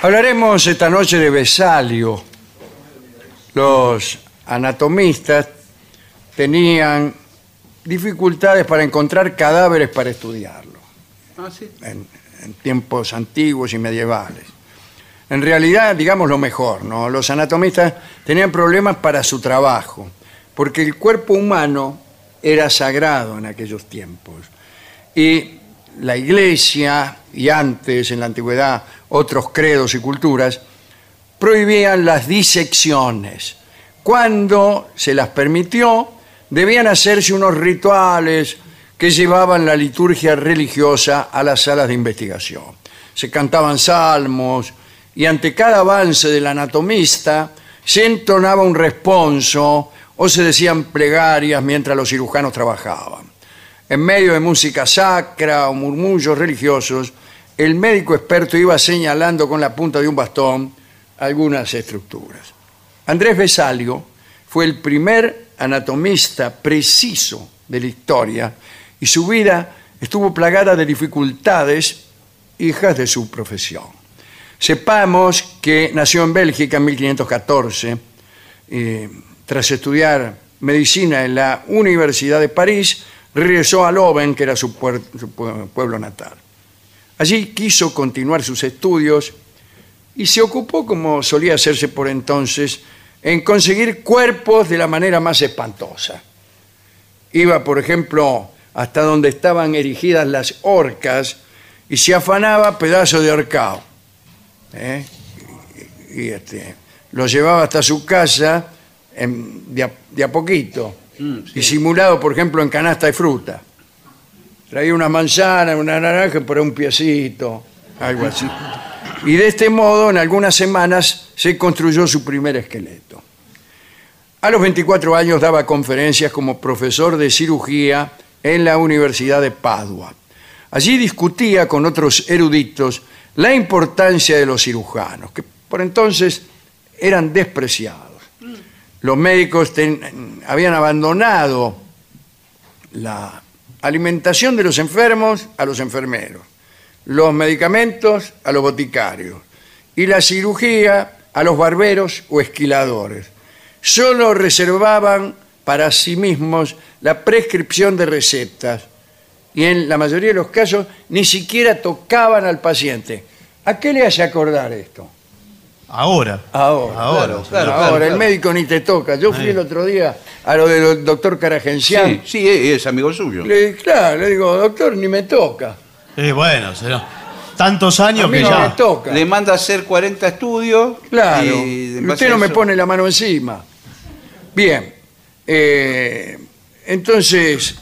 Hablaremos esta noche de Vesalio. Los anatomistas tenían dificultades para encontrar cadáveres para estudiarlo Ah, sí. en, en tiempos antiguos y medievales. En realidad, digamos lo mejor, ¿no? Los anatomistas tenían problemas para su trabajo, porque el cuerpo humano era sagrado en aquellos tiempos. Y la iglesia, y antes en la antigüedad otros credos y culturas, prohibían las disecciones. Cuando se las permitió, debían hacerse unos rituales que llevaban la liturgia religiosa a las salas de investigación. Se cantaban salmos y ante cada avance del anatomista se entonaba un responso o se decían plegarias mientras los cirujanos trabajaban. En medio de música sacra o murmullos religiosos, el médico experto iba señalando con la punta de un bastón algunas estructuras. Andrés Vesalio fue el primer anatomista preciso de la historia y su vida estuvo plagada de dificultades hijas de su profesión. Sepamos que nació en Bélgica en 1514, eh, tras estudiar medicina en la Universidad de París, regresó a Loven, que era su, pueblo natal. Allí quiso continuar sus estudios y se ocupó, como solía hacerse por entonces, en conseguir cuerpos de la manera más espantosa. Iba, por ejemplo, hasta donde estaban erigidas las horcas y se afanaba pedazos de horcado. ¿eh? Y, este, lo llevaba hasta su casa de a poquito, disimulado, por ejemplo, en canasta de fruta. Traía una manzana, una naranja, por un piecito, algo así. Y de este modo, en algunas semanas, se construyó su primer esqueleto. A los 24 años daba conferencias como profesor de cirugía en la Universidad de Padua. Allí discutía con otros eruditos la importancia de los cirujanos, que por entonces eran despreciados. Los médicos habían abandonado la alimentación de los enfermos a los enfermeros, los medicamentos a los boticarios y la cirugía a los barberos o esquiladores. Solo reservaban para sí mismos la prescripción de recetas y en la mayoría de los casos ni siquiera tocaban al paciente. ¿A qué le hace acordar esto? Ahora. Ahora, Ahora, claro, claro, ahora claro, el médico ni te toca. Yo fui Ahí. el otro día a lo del doctor Caragencián. Sí, sí, es amigo suyo. Le, claro, le digo, doctor, ni me toca. Eh, bueno, será- tantos A años mí que no me ya. toca. Le manda a hacer 40 estudios. Claro. y usted no me pone la mano encima. Bien. eh, entonces,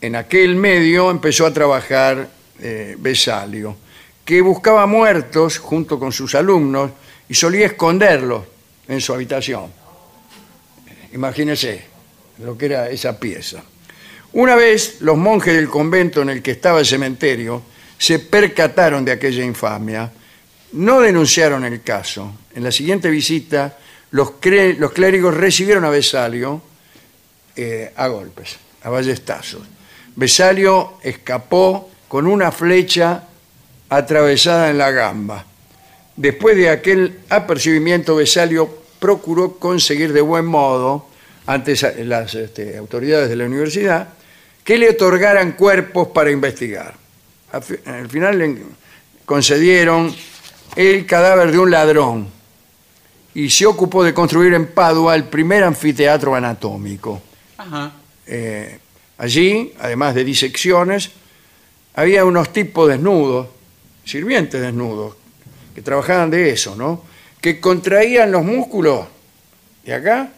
en aquel medio empezó a trabajar eh, Besalio, que buscaba muertos junto con sus alumnos y solía esconderlos en su habitación. Imagínese lo que era esa pieza. Una vez los monjes del convento en el que estaba el cementerio se percataron de aquella infamia, no denunciaron el caso. En la siguiente visita, los clérigos recibieron a Besalio eh, a golpes, a ballestazos. Besalio escapó con una flecha atravesada en la gamba. Después de aquel apercibimiento, Besalio procuró conseguir de buen modo, ante las este, autoridades de la universidad, que le otorgaran cuerpos para investigar. Al fi- Al final le concedieron el cadáver de un ladrón y se ocupó de construir en Padua el primer anfiteatro anatómico. Ajá. Eh, allí, además de disecciones, había unos tipos desnudos, sirvientes desnudos, que trabajaban de eso, ¿no? Que contraían los músculos de acá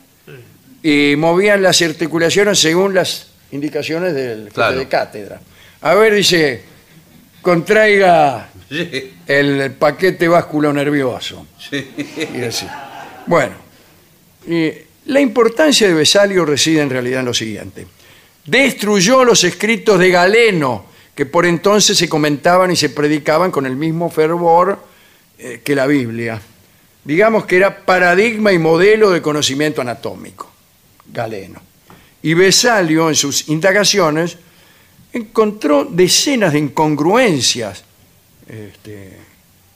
y movían las articulaciones según las indicaciones del jefe Claro. de cátedra. A ver, dice, contraiga Sí, el paquete básculo nervioso. sí. Y así. Bueno, y la importancia de Besalio reside en realidad en lo siguiente. Destruyó los escritos de Galeno, que por entonces se comentaban y se predicaban con el mismo fervor eh, que la Biblia. Digamos que era paradigma y modelo de conocimiento anatómico, Galeno. Y Besalio, en sus indagaciones, encontró decenas de incongruencias este,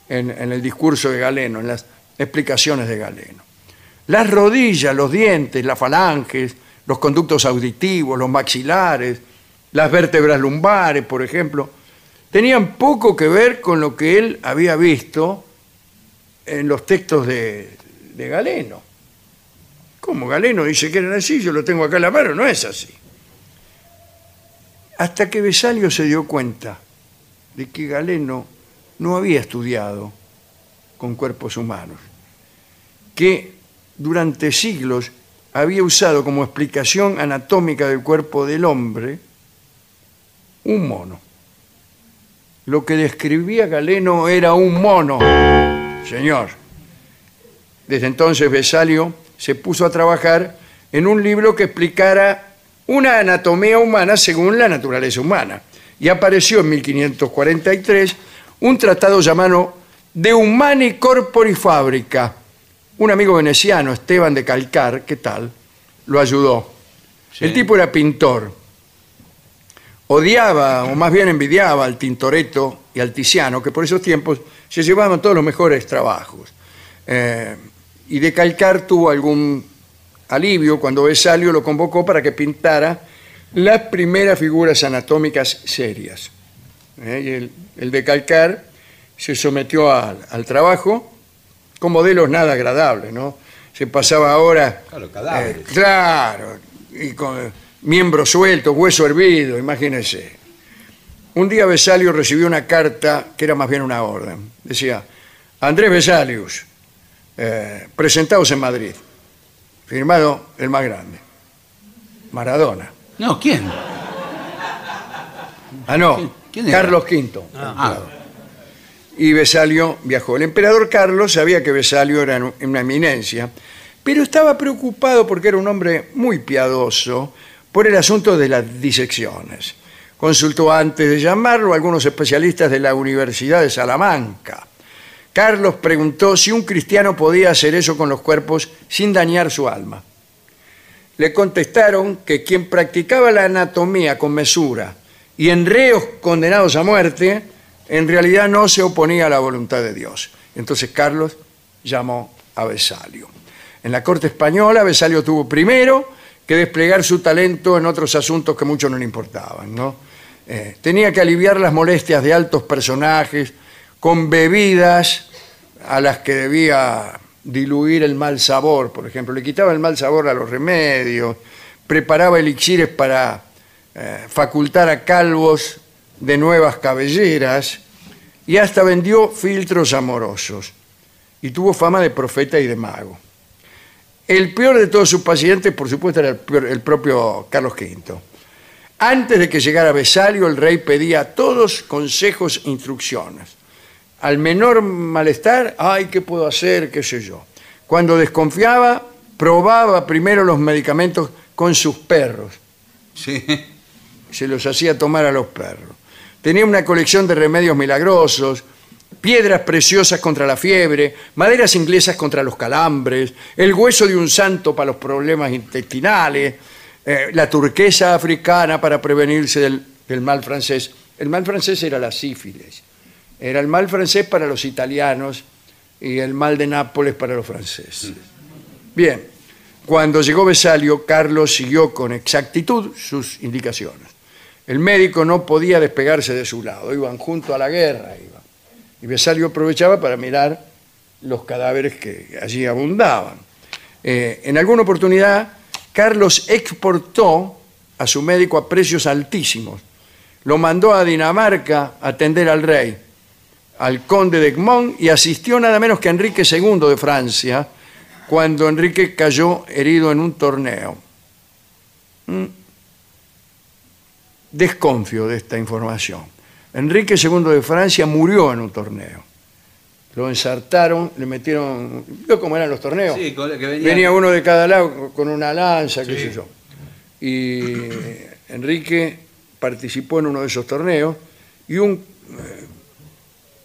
en, en el discurso de Galeno, en las explicaciones de Galeno. Las rodillas, los dientes, las falanges, los conductos auditivos, los maxilares, las vértebras lumbares, por ejemplo, tenían poco que ver con lo que él había visto en los textos de, Galeno. ¿Cómo Galeno dice que eran así? Yo lo tengo acá en la mano, no es así. Hasta que Besalio se dio cuenta de que Galeno no había estudiado con cuerpos humanos, que durante siglos había usado como explicación anatómica del cuerpo del hombre un mono. Lo que describía Galeno era un mono, señor. Desde entonces Besalio se puso a trabajar en un libro que explicara una anatomía humana según la naturaleza humana. Y apareció en 1543 un tratado llamado De Humani Corpori Fabrica. Un amigo veneciano, Esteban de Calcar, ¿qué tal? Lo ayudó. Sí. El tipo era pintor. Odiaba, o más bien envidiaba al Tintoretto y al Tiziano, que por esos tiempos se llevaban todos los mejores trabajos. Eh, y de Calcar tuvo algún alivio cuando Besalio lo convocó para que pintara las primeras figuras anatómicas serias. Eh, y el, el de Calcar se sometió al, al trabajo con modelos nada agradables, ¿no? Se pasaba ahora... Claro, cadáveres. eh, claro, y con miembros sueltos, hueso hervido, imagínense. Un día Besalio recibió una carta que era más bien una orden. Decía, Andrés Besalius, eh, presentados en Madrid. Firmado el más grande, Maradona. No, ¿quién? Ah, no, ¿Quién- quién era? Carlos V. Ah, y Besalio viajó. El emperador Carlos sabía que Besalio era una eminencia pero estaba preocupado porque era un hombre muy piadoso por el asunto de las disecciones. Consultó antes de llamarlo a algunos especialistas de la Universidad de Salamanca. Carlos preguntó si un cristiano podía hacer eso con los cuerpos sin dañar su alma. Le contestaron que quien practicaba la anatomía con mesura y en reos condenados a muerte, en realidad no se oponía a la voluntad de Dios. Entonces Carlos llamó a Besalio. En la corte española, Besalio tuvo primero que desplegar su talento en otros asuntos que mucho no le importaban. Eh, tenía que aliviar las molestias de altos personajes con bebidas a las que debía diluir el mal sabor, por ejemplo. Le quitaba el mal sabor a los remedios, preparaba elixires para eh, facultar a calvos de nuevas cabelleras y hasta vendió filtros amorosos. Y tuvo fama de profeta y de mago. El peor de todos sus pacientes, por supuesto, era el, peor- el propio Carlos V. Antes de que llegara Besalio, el rey pedía a todos consejos e instrucciones. Al menor malestar, ay, ¿qué puedo hacer? ¿Qué sé yo? Cuando desconfiaba, probaba primero los medicamentos con sus perros. Sí. Se los hacía tomar a los perros. Tenía una colección de remedios milagrosos, piedras preciosas contra la fiebre, maderas inglesas contra los calambres, el hueso de un santo para los problemas intestinales, eh, la turquesa africana para prevenirse del, mal francés. El mal francés era la sífilis. Era el mal francés para los italianos y el mal de Nápoles para los franceses. Bien, cuando llegó Besalio, Carlos siguió con exactitud sus indicaciones. El médico no podía despegarse de su lado, iban junto a la guerra. iban. Y Besalio aprovechaba para mirar los cadáveres que allí abundaban. Eh, en alguna oportunidad, Carlos exportó a su médico a precios altísimos. Lo mandó a Dinamarca a atender al rey, al conde de Egmont, y asistió nada menos que a Enrique II de Francia, cuando Enrique cayó herido en un torneo. Mm. Desconfío de esta información. Enrique II de Francia murió en un torneo. Lo ensartaron, le metieron... ¿Vio cómo eran los torneos? Sí, con- que venía- Venía uno de cada lado con una lanza, qué Sí. sé yo. Y Enrique participó en uno de esos torneos y un, eh,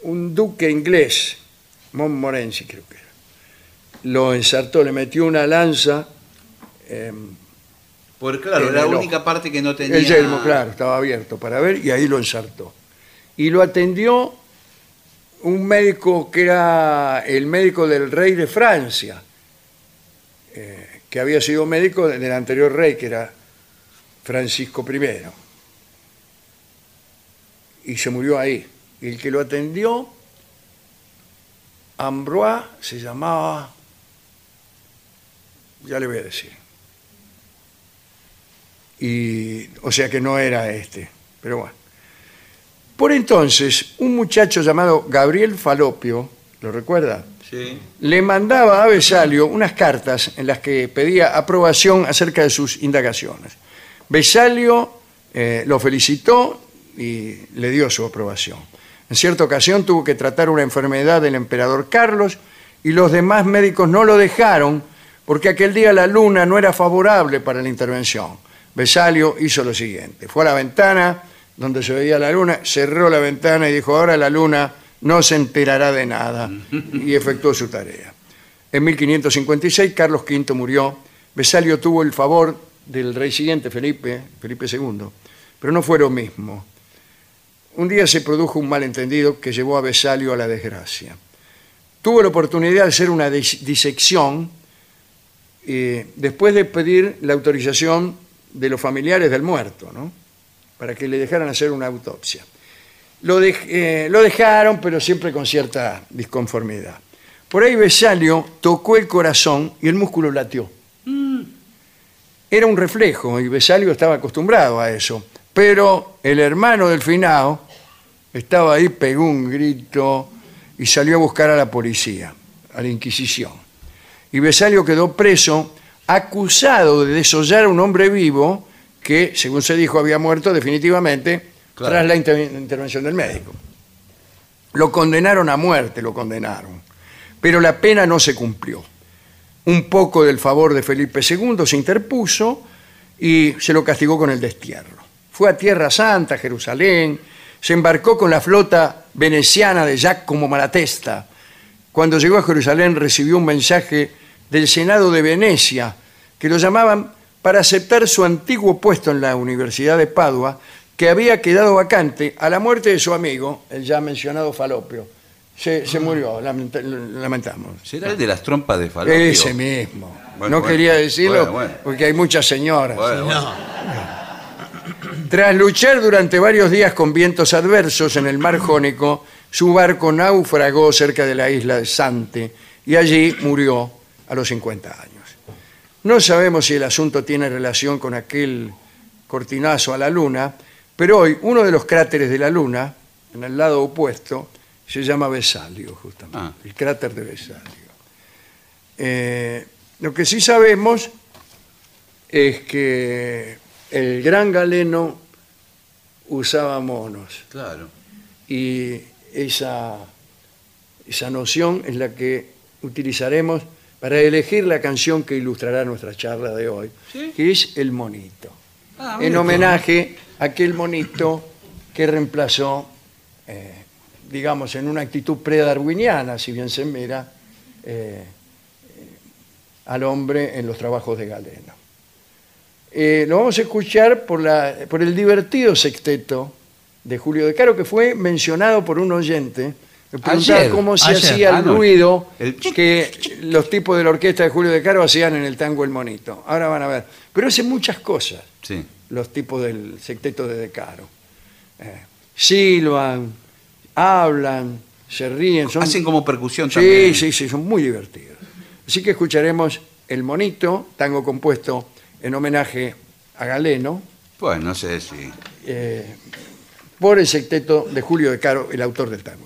un duque inglés, Montmorency creo que era, lo ensartó, le metió una lanza, eh, Porque claro, la única parte que no tenía. el yelmo, claro, estaba abierto para ver y ahí lo ensartó. Y lo atendió un médico que era el médico del rey de Francia, eh, que había sido médico del anterior rey, que era Francisco I. Y se murió ahí. Y el que lo atendió, Ambroise, se llamaba, ya le voy a decir. Y, o sea que no era este, pero bueno. Por entonces, un muchacho llamado Gabriel Falopio, ¿lo recuerda? Sí. Le mandaba a Besalio unas cartas en las que pedía aprobación acerca de sus indagaciones. Besalio eh, lo felicitó y le dio su aprobación. En cierta ocasión tuvo que tratar una enfermedad del emperador Carlos y los demás médicos no lo dejaron porque aquel día la luna no era favorable para la intervención. Besalio hizo lo siguiente, fue a la ventana donde se veía la luna, cerró la ventana y dijo, ahora la luna no se enterará de nada y efectuó su tarea. En 1556 Carlos V murió, Besalio tuvo el favor del rey siguiente, Felipe, Felipe II, pero no fue lo mismo. Un día se produjo un malentendido que llevó a Besalio a la desgracia. Tuvo la oportunidad de hacer una dis- disección eh, después de pedir la autorización de los familiares del muerto, ¿no? Para que le dejaran hacer una autopsia. Lo, eh, lo dejaron, pero siempre con cierta disconformidad. Por ahí Besalio tocó el corazón y el músculo latió. Era un reflejo y Besalio estaba acostumbrado a eso. Pero el hermano del finado estaba ahí, pegó un grito y salió a buscar a la policía, a la Inquisición. Y Besalio quedó preso, acusado de desollar a un hombre vivo que, según se dijo, había muerto definitivamente Claro. tras la inter- intervención del médico. Lo condenaron a muerte, lo condenaron. Pero la pena no se cumplió. un poco del favor de Felipe II, se interpuso y se lo castigó con el destierro. Fue a Tierra Santa, Jerusalén, se embarcó con la flota veneciana de Giacomo Malatesta. Cuando llegó a Jerusalén recibió un mensaje del Senado de Venecia, que lo llamaban para aceptar su antiguo puesto en la Universidad de Padua, que había quedado vacante a la muerte de su amigo, el ya mencionado Falopio. Se, se murió, lamenta- lamentamos. ¿Será el de las trompas de Falopio? Ese mismo. Bueno, no bueno. quería decirlo Bueno, bueno. porque hay muchas señoras. Bueno, bueno. No. Tras luchar durante varios días con vientos adversos en el mar Jónico, su barco naufragó cerca de la isla de Sante y allí murió a los 50 años. No sabemos si el asunto tiene relación con aquel cortinazo a la Luna, pero hoy uno de los cráteres de la Luna, en el lado opuesto, se llama Vesalio, justamente, Ah. el cráter de Vesalio. Eh, lo que sí sabemos es que el gran galeno usaba monos Claro. y esa, esa noción es la que utilizaremos para elegir la canción que ilustrará nuestra charla de hoy, ¿Sí? que es El Monito, Ah, en homenaje a aquel monito que reemplazó, eh, digamos, en una actitud predarwiniana, si bien se mira, eh, al hombre en los trabajos de Galeno. Eh, lo vamos a escuchar por, la, por el divertido sexteto de Julio de Caro, que fue mencionado por un oyente. Preguntaba Ayer, cómo se ayer. hacía el Ah, no. ruido El- que los tipos de la orquesta de Julio de Caro hacían en el tango El Monito. Ahora van a ver. Pero hacen muchas cosas Sí. los tipos del sexteto de De Caro. Eh, silban, hablan, se ríen. Son... Hacen como percusión Sí, también. sí, sí, son muy divertidos. Así que escucharemos El Monito, tango compuesto en homenaje a Galeno, Pues no sé si. eh, por el sexteto de Julio de Caro, el autor del tango.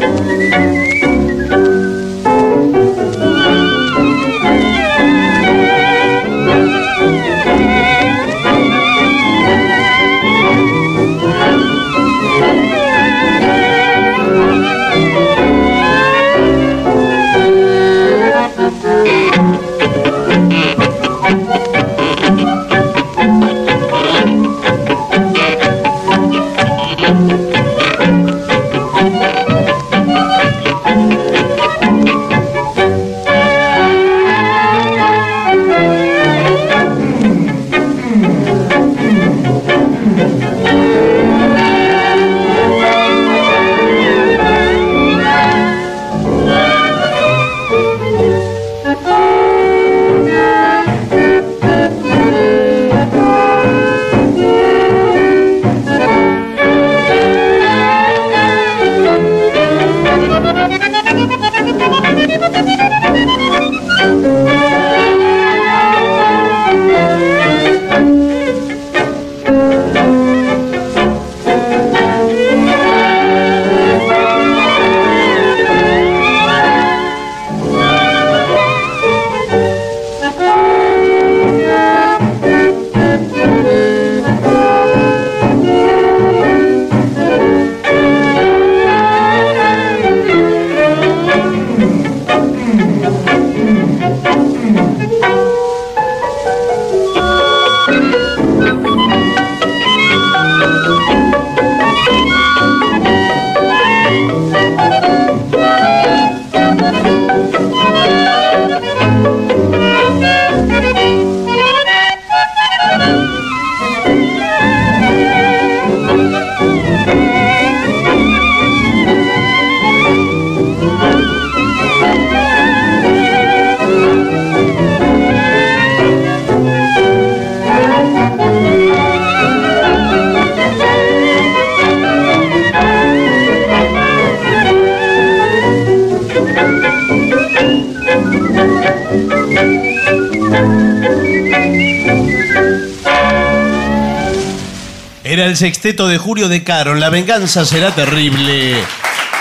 sexteto de Julio de Caro. La venganza será terrible.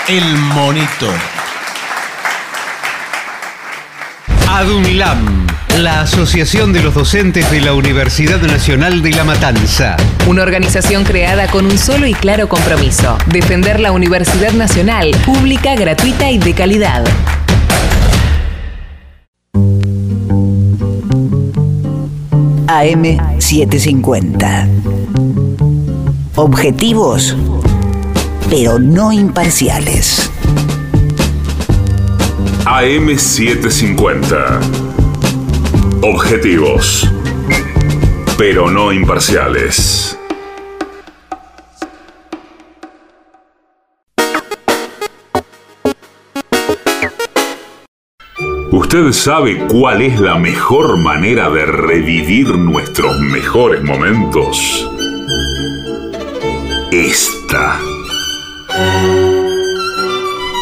El monito. ADUNLAM, la Asociación de los Docentes de la Universidad Nacional de La Matanza. Una organización creada con un solo y claro compromiso, defender la Universidad Nacional, pública, gratuita y de calidad. AM750. Objetivos, pero no imparciales. AM750. Objetivos, pero no imparciales. ¿Usted sabe cuál es la mejor manera de revivir nuestros mejores momentos? Esta.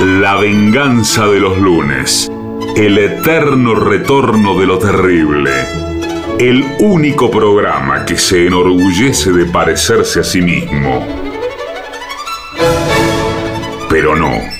La venganza de los lunes. El eterno retorno de lo terrible. El único programa que se enorgullece de parecerse a sí mismo. Pero no.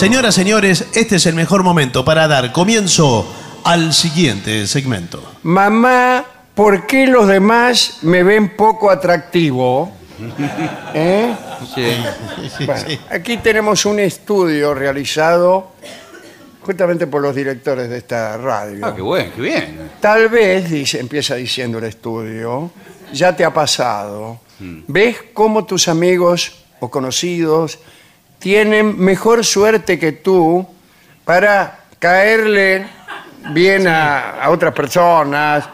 Señoras, señores, este es el mejor momento para dar comienzo al siguiente segmento. Mamá, ¿por qué los demás me ven poco atractivo? ¿Eh? Bueno, aquí tenemos un estudio realizado justamente por los directores de esta radio. Ah, qué bueno, qué bien. Tal vez, dice, empieza diciendo el estudio, ya te ha pasado. ¿Ves cómo tus amigos o conocidos tienen mejor suerte que tú para caerle bien a, a otras personas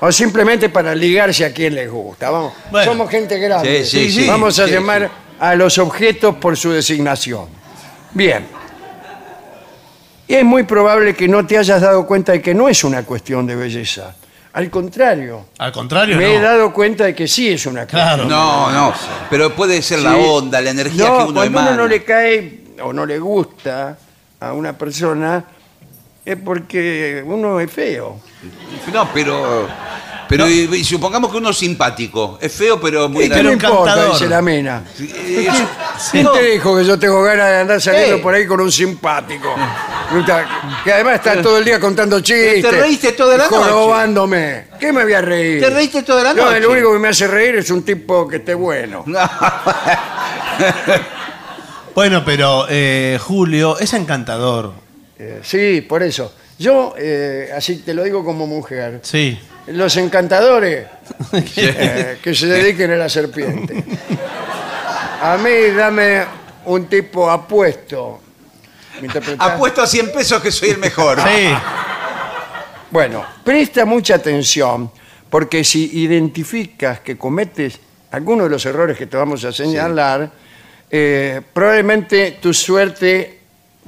o simplemente para ligarse a quien les gusta? Vamos, Bueno. somos gente grande. Sí, sí, sí. Vamos a Sí, llamar a los objetos por su designación. Bien. Y es muy probable que no te hayas dado cuenta de que no es una cuestión de belleza. Al contrario, Al contrario, me he no. dado cuenta de que sí es una cuestión. Claro. No, no. Pero puede ser la Sí. onda, la energía No, que uno cuando emana. uno no le cae o no le gusta a una persona es porque uno es feo. No, pero. Pero y- y supongamos que uno es simpático. Es feo, pero muy ¿Y qué pero le importa? encantador. Dice la mena. Eh, ¿Quién te dijo que yo tengo ganas de andar saliendo por ahí con un simpático? Puta, Que además está todo el día contando chistes. Te reíste toda la y jorobándome. ¿Qué me voy a reír? Te reíste toda la No, noche. lo único que me hace reír es un tipo que esté bueno. Bueno, pero eh, Julio es encantador. Eh, sí, por eso. Yo, eh, así te lo digo como mujer, Sí. Los encantadores eh, que se dediquen a la serpiente. A mí dame un tipo apuesto. ¿Me interpretás? Apuesto a 100 pesos que soy el mejor. Sí. Bueno, presta mucha atención porque si identificas que cometes alguno de los errores que te vamos a señalar, eh, probablemente tu suerte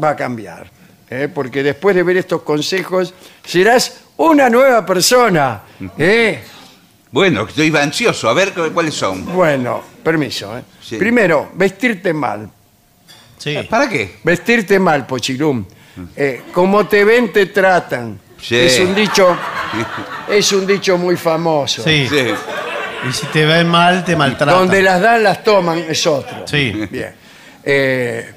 va a cambiar. ¿eh? Porque después de ver estos consejos serás una nueva persona. ¿eh? Bueno, estoy ansioso. A ver cu- cuáles son. Bueno, permiso. ¿eh? Sí. Primero, vestirte mal. Sí. ¿Para qué? Vestirte mal, Pochilum. Eh, como te ven, te tratan. Sí. Es un dicho, es un dicho muy famoso. Sí. Sí. Y si te ven mal, te maltratan. Donde las dan, las toman, es otro. Sí. Bien. Eh,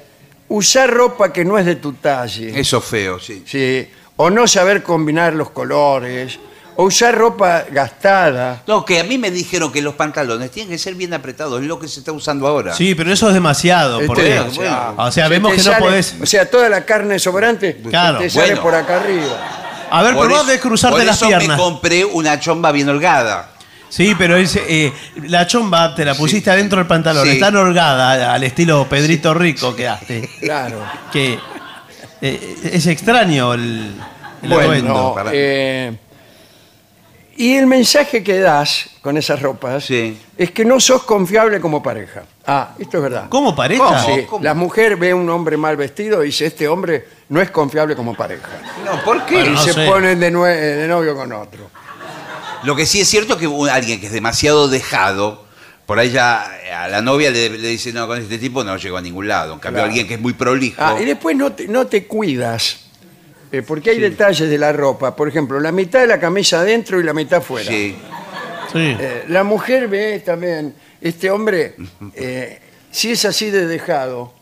usar ropa que no es de tu talle. Eso feo, sí. Sí. O no saber combinar los colores. O usar ropa gastada. No, que a mí me dijeron que los pantalones tienen que ser bien apretados. Es lo que se está usando ahora. Sí, pero eso es demasiado. Este, Porque, bueno. o sea, Se vemos te que no podés. O sea, toda la carne sobrante Claro. te sale Bueno. por acá arriba. A ver, Por probá eso- de cruzarte por las eso piernas. me compré una chomba bien holgada. Sí, pero es, eh, la chomba te la pusiste adentro del pantalón. Sí. Está holgada al estilo Pedrito Rico que hace. Claro. Que eh, es extraño el, el Bueno, atuendo. para- eh, y el mensaje que das con esas ropas Sí. es que no sos confiable como pareja. Ah, esto es verdad. ¿Cómo pareja? ¿Cómo? Sí, la mujer ve a un hombre mal vestido y dice, este hombre no es confiable como pareja. No, ¿por qué? Bueno, y no se sé. ponen de, nue- de novio con otro. Lo que sí es cierto que un- alguien que es demasiado dejado Por ahí ya eh, a la novia le, le dice, no, con este tipo no llego a ningún lado. En cambio, Claro. alguien que es muy prolijo. Ah, y después no te, no te cuidas. Eh, porque hay detalles de la ropa. Por ejemplo, la mitad de la camisa adentro y la mitad afuera. Sí. Sí. Eh, la mujer ve también, este hombre, eh, si es así de dejado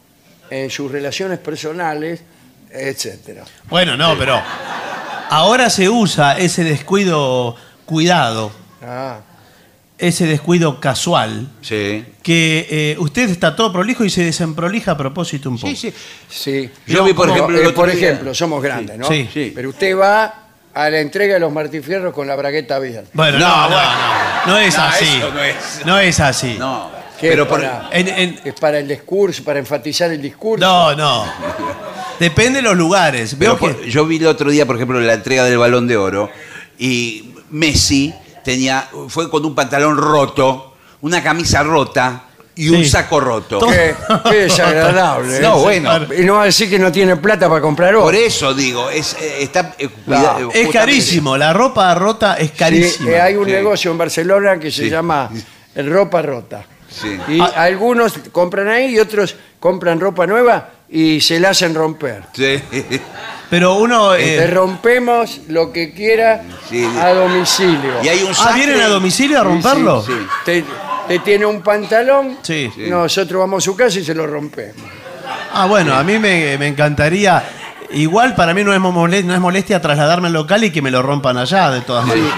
en sus relaciones personales, etcétera. Bueno, no, pero ahora se usa ese descuido cuidado, Ah, ese descuido casual, Sí. que eh, usted está todo prolijo y se desemprolija a propósito un poco. Sí, sí. sí. Yo vi, por Como, ejemplo, el eh, por día- ejemplo, somos grandes, ¿no? Sí. Sí. Pero usted va a la entrega de los martifierros con la bragueta abierta. Bueno, No, no, no, bueno. no, no es No, así. eso no es. No es así. No. ¿Qué Pero es por- para, En- en- es para el discurso, para enfatizar el discurso. No, no. Depende de los lugares. Pero Veo por- que- yo vi el otro día, por ejemplo, la entrega del Balón de Oro y Messi tenía fue con un pantalón roto, una camisa rota y un Sí. saco roto. Qué, qué desagradable. No, ¿eh? bueno. Y no va a decir que no tiene plata para comprar Por otro. eso digo, es eh, está eh, cuida- eh, es justamente- carísimo. La ropa rota es Sí, carísima. eh, hay un Sí. negocio en Barcelona que se Sí. llama el ropa rota. Sí. Y Ah. algunos compran ahí y otros compran ropa nueva y se la hacen romper. Sí. Pero uno. eh, Te rompemos lo que quiera Sí. a domicilio. Y hay un ah, sastre- ¿vienen a domicilio a romperlo? Sí, sí. Te, te tiene un pantalón, Sí. Sí. nosotros vamos a su casa y se lo rompemos. Ah, bueno, a mí me, me encantaría. Igual para mí no es, mole- no es molestia trasladarme al local y que me lo rompan allá, de todas maneras.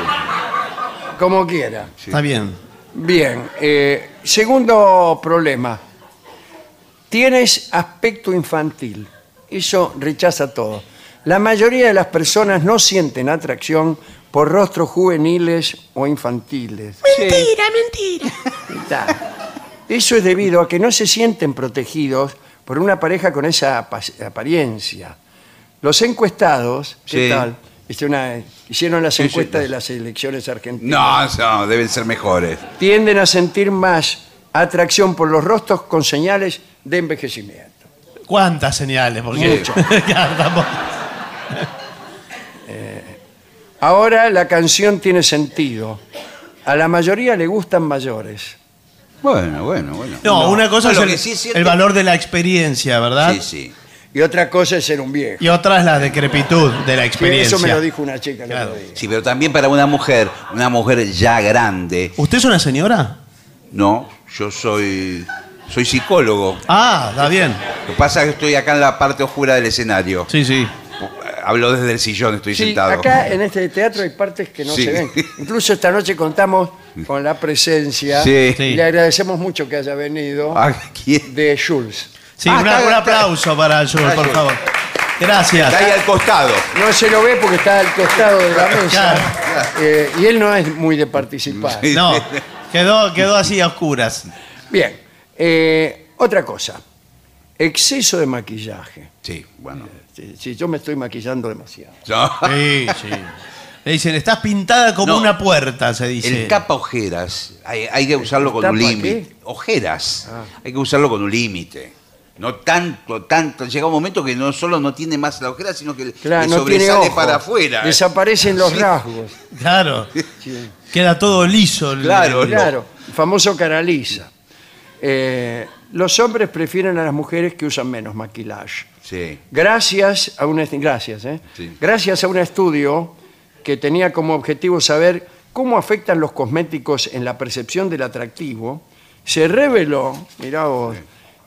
Como quiera. Está bien. Bien, eh, segundo problema. Tienes aspecto infantil. Eso rechaza todo. La mayoría de las personas no sienten atracción por rostros juveniles o infantiles. Mentira, mentira. Eso es debido a que no se sienten protegidos por una pareja con esa apa- apariencia. Los encuestados, ¿qué Sí. tal? Una- hicieron las Sí, sí. encuestas de las elecciones argentinas No, no, deben ser mejores. tienden a sentir más atracción por los rostros con señales de envejecimiento. ¿Cuántas señales? Porque. Claro, tampoco- Ahora la canción tiene sentido. A la mayoría le gustan mayores. Bueno, bueno, bueno. No, una cosa No, lo es que el, sí el valor de la experiencia, ¿verdad? Sí, sí. Y otra cosa es ser un viejo. Y otra es la decrepitud de la Sí, experiencia. eso me lo dijo una chica el Claro. otro día. Sí, pero también para una mujer, una mujer ya grande, ¿Usted es una señora? no, yo soy soy psicólogo. Ah, está bien. Lo que pasa es que estoy acá en la parte oscura del escenario. Sí, sí. Hablo desde el sillón, estoy Sí, sentado. acá en este teatro hay partes que no Sí. se ven. Incluso esta noche contamos con la presencia. Sí. Sí. Y le agradecemos mucho que haya venido ¿quién? de Jules. Sí, Ah, una- un aplauso para Jules, por favor. Gracias. Está ahí al costado. No se lo ve porque está al costado de la mesa. Claro. Eh, y él no es muy de participar. Sí. No, quedó, quedó así a oscuras. Bien, eh, otra cosa. Exceso de maquillaje. Sí, bueno. Si, si yo me estoy maquillando demasiado. Sí, sí. Le dicen, estás pintada como No. una puerta, se dice. El capa ojeras, hay, hay que usarlo con un ¿Tapa límite. qué? Ojeras, Ah. hay que usarlo con un límite. No tanto, tanto. Llega un momento que no solo no tiene más la ojera, sino que le Claro, no tiene sobresale ojo. para afuera. Desaparecen los Sí. rasgos. Claro. Queda todo liso. el- Claro. Claro, famoso cara lisa. Eh, los hombres prefieren a las mujeres que usan menos maquillaje. Sí. Gracias a un, est- gracias, ¿eh? Sí. gracias a un estudio que tenía como objetivo saber cómo afectan los cosméticos en la percepción del atractivo, se reveló, mirá vos,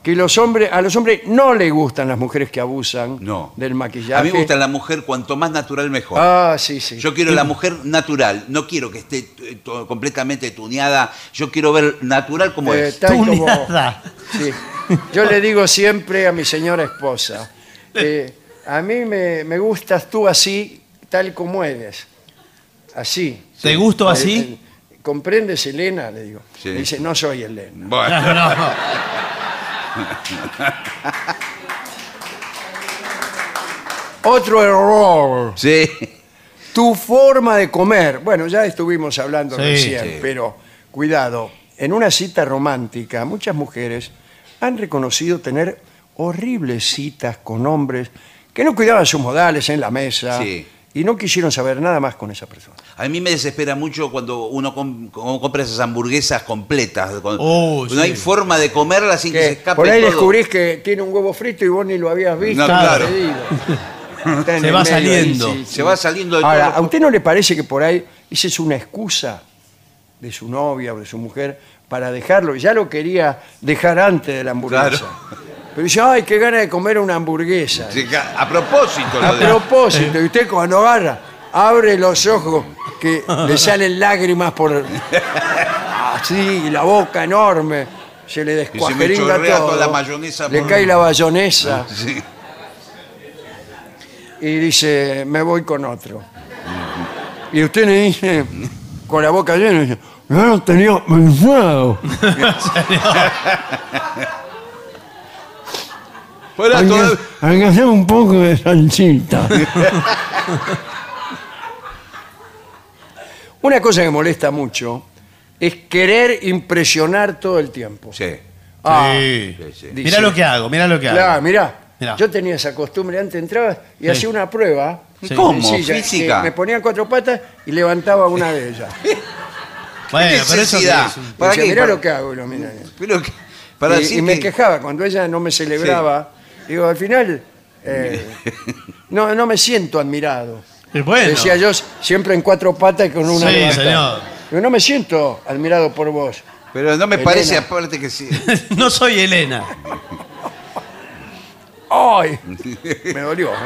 que los hombres, a los hombres no les gustan las mujeres que abusan No. del maquillaje. A mí me gusta la mujer cuanto más natural mejor. Ah, sí, sí. Yo quiero la mujer natural, no quiero que esté eh, to- completamente tuneada, yo quiero ver natural como Eh, es. tal como- Tuneada. Sí. Yo le digo siempre a mi señora esposa, eh, a mí me, me gustas tú así, tal como eres. Así. ¿Te gusto Eh, así? eh, ¿Comprendes, Elena? Le digo. Sí. Me dice, no soy Elena. Bueno, No, no. Otro error. sí. Tu forma de comer. Bueno, ya estuvimos hablando Sí, recién, sí. pero cuidado. En una cita romántica, muchas mujeres han reconocido tener horribles citas con hombres que no cuidaban sus modales en la mesa, Sí. Y no quisieron saber nada más con esa persona. A mí me desespera mucho cuando uno com- com- compra esas hamburguesas completas. con- Oh, no hay forma de comerlas sin que, se Que escape por ahí todo. descubrís que tiene un huevo frito y vos ni lo habías visto. No, claro. Pedido. Está en Se el va medio ahí, saliendo. sí, sí. Se va saliendo de Ahora, todo. ¿a usted no le parece que por ahí esa es una excusa de su novia o de su mujer para dejarlo? Ya lo quería dejar antes de la hamburguesa. Claro. Pero dice, ay, qué ganas de comer una hamburguesa. Sí, A propósito. A lo de- propósito, y usted cuando agarra, abre los ojos que le salen lágrimas por así, la boca enorme, se le descuajeringa chorrea todo. toda la mayonesa le por- cae la bayonesa Sí. y dice, me voy con otro. Y usted le dice, con la boca llena, dice, no lo tenía pensado. Fuera Hay todo- que, hay que hacer un poco de salsita. Una cosa que molesta mucho es querer impresionar todo el tiempo. Sí. Ah, Sí. sí, sí. Mirá lo que hago, mirá lo que hago. Claro, mirá, Mirá. Yo tenía esa costumbre, antes entraba y hacía una prueba. Sí. ¿Cómo? sencilla, Física. que Me ponía en cuatro patas y levantaba una de ellas. Bueno, pero eso necesidad? que es un- ¿Para Decía, qué? mirá Para- lo que hago. Y, lo miraba. Pero que- para Y- decir y me que- quejaba cuando ella no me celebraba. Digo, al final, eh, no, no me siento admirado. Y bueno. Decía yo siempre en cuatro patas y con una Sí, levantada. señor. Pero no me siento admirado por vos. Pero no me Elena. parece aparte que sí. no soy Elena. ¡Ay! Me dolió. ¿eh?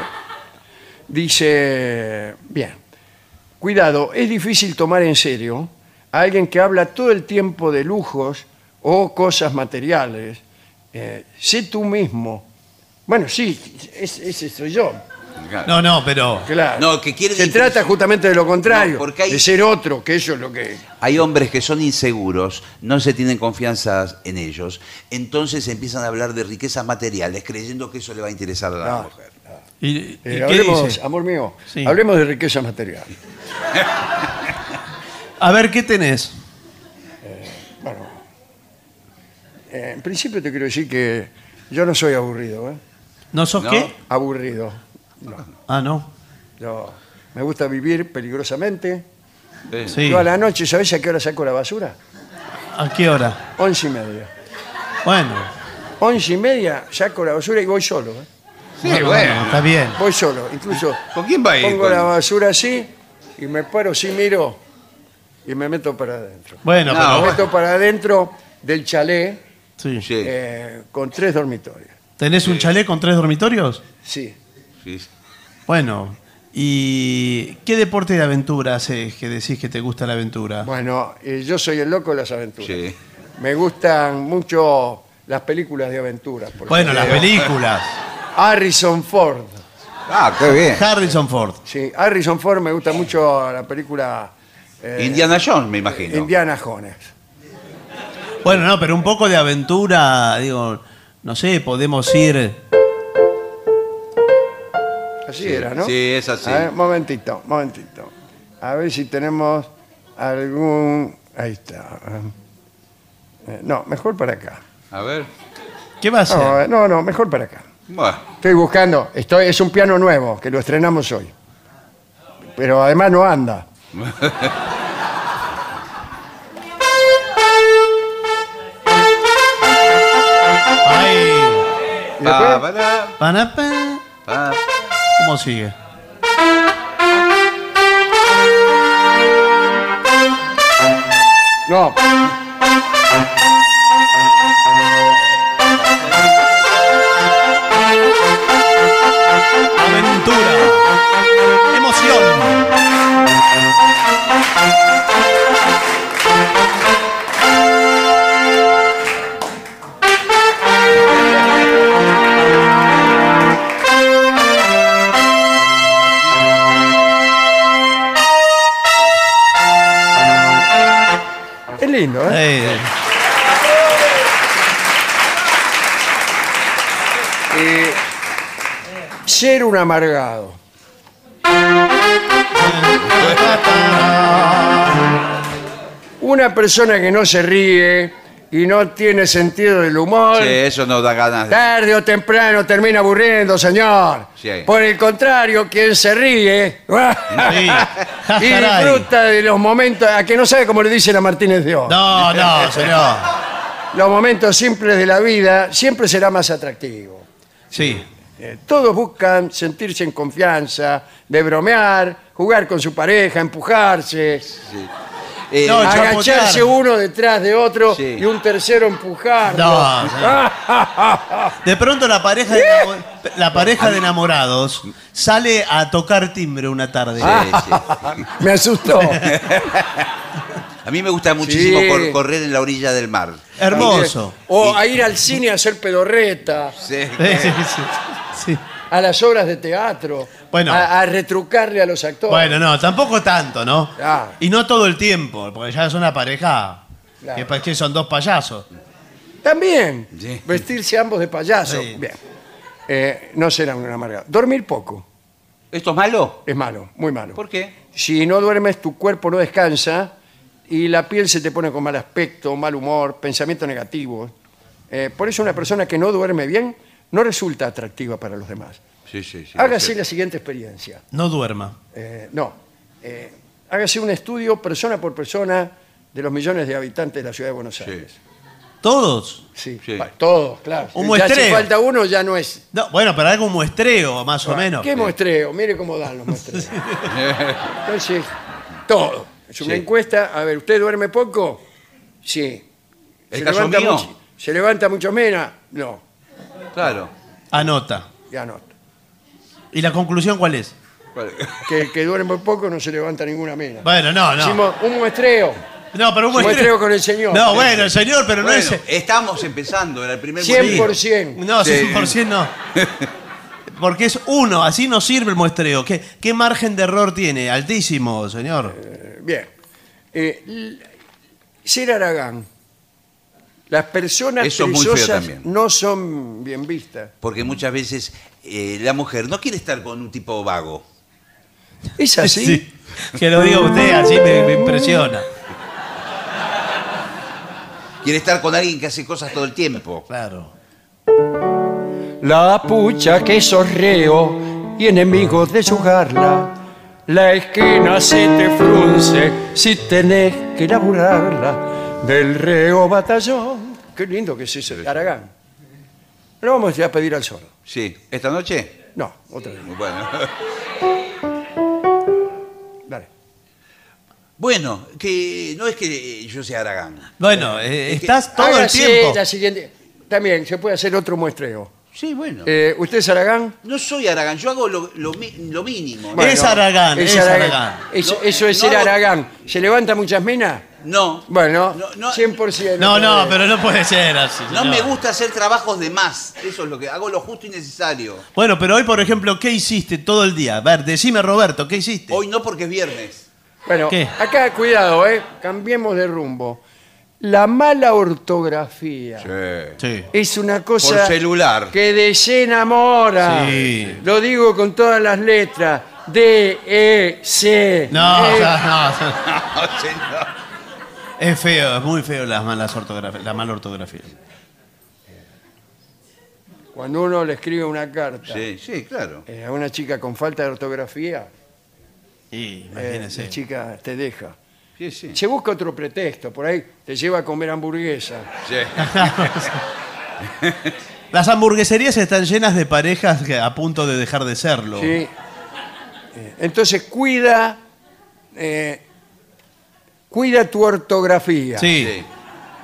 Dice, bien, cuidado, es difícil tomar en serio a alguien que habla todo el tiempo de lujos o cosas materiales. Eh, sé tú mismo. Bueno, sí, es- ese soy yo. No, no, pero. Claro. No, que quiere Se trata justamente de lo contrario, No, porque hay- de ser otro, que eso es lo que... Hay hombres que son inseguros, no se tienen confianza en ellos, entonces empiezan a hablar de riquezas materiales creyendo que eso le va a interesar a la Ah. mujer. ¿Y, y Eh, qué hablemos, dice? amor mío, Sí. hablemos de riqueza material. A ver, ¿qué tenés? Bueno, eh, en principio te quiero decir que yo no soy aburrido, ¿eh? ¿No sos ¿No? qué? Aburrido. No. Ah, no. Yo me gusta vivir peligrosamente. Sí. Yo a la noche, ¿sabes a qué hora saco la basura? ¿A qué hora? Once y media. Bueno. Once y media saco la basura y voy solo. ¿eh? Sí, No, bueno. no, está bien. Voy solo. Incluso ¿Con quién va a ir? pongo Con- la basura así y me paro, sí miro y me meto para adentro. Bueno, No, Me bueno. meto para adentro del chalet Sí. Sí, eh, con tres dormitorios. ¿Tenés un chalet con tres dormitorios? Sí. sí. Bueno. ¿Y qué deporte de aventura haces que decís que te gusta la aventura? Bueno, eh, yo soy el loco de las aventuras. Sí. Me gustan mucho las películas de aventuras. por Bueno, las ejemplo. películas. Harrison Ford. Ah, qué bien. Harrison Ford. Sí, Harrison Ford me gusta mucho la película eh, Indiana Jones, me imagino. Indiana Jones. Bueno, no, pero un poco de aventura, digo, no sé, podemos ir. Así era, ¿no? sí, es así. A ver, momentito, momentito. A ver si tenemos algún... Ahí está. Eh, no, mejor para acá. A ver. ¿Qué va a hacer? No, eh, no, no, mejor para acá. Bueno, Estoy buscando, estoy, es un piano nuevo, que lo estrenamos hoy. Pero además no anda. pa, pa. pa. ¿Cómo sigue? No, Aventura. Emoción. Lindo, ¿eh? Eh, Eh, ser un amargado. Una persona que no se ríe y no tiene sentido del humor, Sí, eso no da ganas de... tarde o temprano termina aburriendo, señor. Sí. Por el contrario, quien se ríe Sí. y disfruta de los momentos, a que no sabe cómo le dicen a Martínez de Oz. No, no, señor. Los momentos simples de la vida siempre será más atractivo. Sí. Eh, todos buscan sentirse en confianza, de bromear, jugar con su pareja, empujarse, Eh, No, agacharse chapotear. uno detrás de otro Sí. y un tercero empujarlo. No, De pronto la pareja de, enamo- la pareja de enamorados sale a tocar timbre una tarde. Ah. sí, sí. Me asustó. A mí me gusta muchísimo Sí. cor- correr en la orilla del mar. Hermoso. O a ir al cine a hacer pedorreta, Sí. Sí, sí, sí. Sí. A las obras de teatro, Bueno. a, a retrucarle a los actores. Bueno, no, tampoco tanto, ¿no? Claro. Y no todo el tiempo, porque ya es una pareja Claro. que pa- que son dos payasos. También, Sí. vestirse ambos de payaso. Sí. Bien. Eh, no será una amargado. Dormir poco ¿Esto es malo? es malo, muy malo. ¿Por qué? Si no duermes, tu cuerpo no descansa y la piel se te pone con mal aspecto, mal humor, pensamientos negativos. Eh, por eso una persona que no duerme bien no resulta atractiva para los demás. Sí, sí, sí. Hágase la siguiente experiencia. No duerma. Eh, no, eh, hágase un estudio persona por persona de los millones de habitantes de la ciudad de Buenos Aires. ¿Todos? Sí, Sí. va, todos, claro. Un ya si muestreo. falta uno ya no es. No, bueno, pero algo muestreo, más o menos. ¿Qué muestreo? Mire cómo dan los muestreos. Entonces, todo. Es una Sí. encuesta. A ver, ¿usted duerme poco? Sí. ¿El caso levanta mío? mucho- ¿Se levanta mucho menos? No, Claro. Anota. ya no. ¿Y la conclusión cuál es? Que que duerme poco no se levanta ninguna mena. Bueno, no, no. Hicimos un muestreo. No, pero un Un muestreo. muestreo con el señor. No, bueno, el señor, pero no Bueno, es. estamos empezando, era el primer 100%. No, Sí. 100% no. Porque es uno, así no sirve el muestreo. ¿Qué, qué margen de error tiene? Altísimo, señor. Eh, Bien. Eh, l- ser Aragán. Las personas Eso es muy feo también. no son bien vistas. Porque muchas veces eh, la mujer no quiere estar con un tipo vago. ¿Es así? Sí. Que lo diga usted, así me, me impresiona. Quiere estar con alguien que hace cosas todo el tiempo. Claro. La pucha que sos reo y enemigo de jugarla. La esquina se te frunce si tenés que laburarla. Del reo batallón. Qué lindo que es ese Aragán. Lo vamos a pedir al sordo. Sí. ¿Esta noche? No, otra vez. Bueno. Dale. Bueno, que no es que yo sea Aragán. Bueno, eh, estás todo Hágase el tiempo. la siguiente. También se puede hacer otro muestreo. Sí, bueno. Eh, ¿Usted es Aragán? no soy Aragán, yo hago lo, lo mi- lo mínimo. Bueno, Es Aragán, es Aragán. Eso, No, eso es no ser hago- Aragán. ¿Se levanta muchas minas? No. Bueno, No, no. 100%. No, no, pero no puede ser así. No señor. me gusta hacer trabajos de más. Eso es lo que hago lo justo y necesario. Bueno, pero hoy, por ejemplo, ¿qué hiciste todo el día? A ver, decime, Roberto, ¿qué hiciste? Hoy no porque es viernes. Bueno, ¿Qué? acá cuidado, ¿eh? Cambiemos de rumbo. La mala ortografía Sí. es una cosa Por celular. que desenamora. Sí. Lo digo con todas las letras. D, E, C. No, E. o sea, no, No, señor. es feo, es muy feo las malas ortografías, la mala ortografía. Cuando uno le escribe una carta Sí, sí, claro. eh, a una chica con falta de ortografía, Y eh, imagínese. la chica te deja. Sí, sí. Se busca otro pretexto, por ahí te lleva a comer hamburguesa. Sí. Las hamburgueserías están llenas de parejas que a punto de dejar de serlo. ¿sí? Eh, Entonces cuida, eh, cuida tu ortografía. Sí. Sí.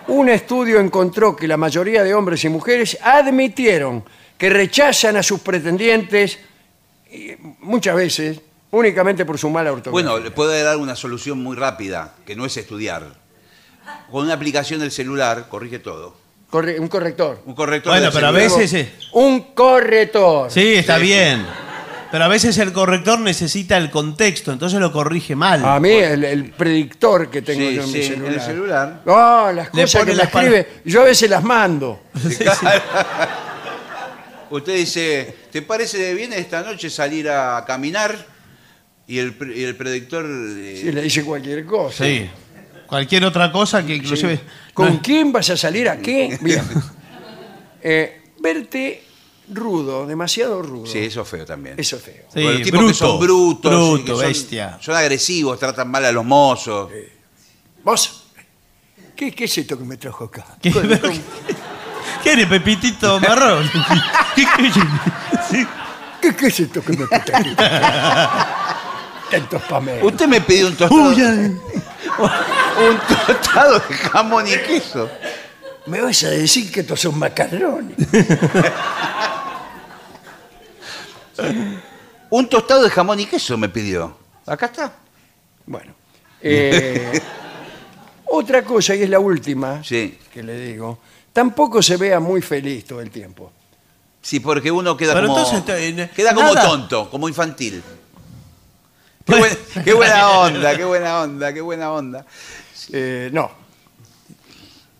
Un estudio encontró que la mayoría de hombres y mujeres admitieron que rechazan a sus pretendientes y, muchas veces únicamente por su mala ortografía. Bueno, le puedo dar una solución muy rápida, que no es estudiar. Con una aplicación del celular corrige todo. Corre- un corrector. Un corrector Bueno, del pero a celular. veces... eh, Un corrector. Sí, está Sí, sí. bien. Pero a veces el corrector necesita el contexto, entonces lo corrige mal. A mí el, el predictor que tengo Sí, yo en sí, mi en celular. el celular. No, las Le cosas pone que me las pal- escribe, yo a veces las mando. Usted dice, ¿te parece bien esta noche salir a caminar? Y el, pre- y el predictor... eh, Sí, le dice cualquier cosa. Sí. Cualquier otra cosa que inclusive... ¿Con no es- quién vas a salir a qué? Bien. Eh, verte rudo, demasiado rudo. Sí, eso es feo también. Eso es feo. Sí, Los tipos bruto, que son brutos, bruto, y que son- bestia. Son, agresivos, tratan mal a los mozos. ¿Vos? ¿Qué, qué es esto que me trajo acá? ¿Qué, Con- con- ¿Qué eres, Pepitito Marrón? ¿Qué, qué-. ¿Qué, qué es esto que me trajo aquí? Tantos pamelos. Usted me pidió un tostado, un tostado de jamón y queso. ¿Me vas a decir que estos son macarrones? Un tostado de jamón y queso me pidió. Acá está. Bueno. eh, otra cosa, y es la última Sí. que le digo, tampoco se vea muy feliz todo el tiempo. Sí, porque uno queda Pero como. entonces, eh, queda como nada. tonto, como infantil. Qué, buen- qué buena onda, qué buena onda, qué buena onda. Eh, no.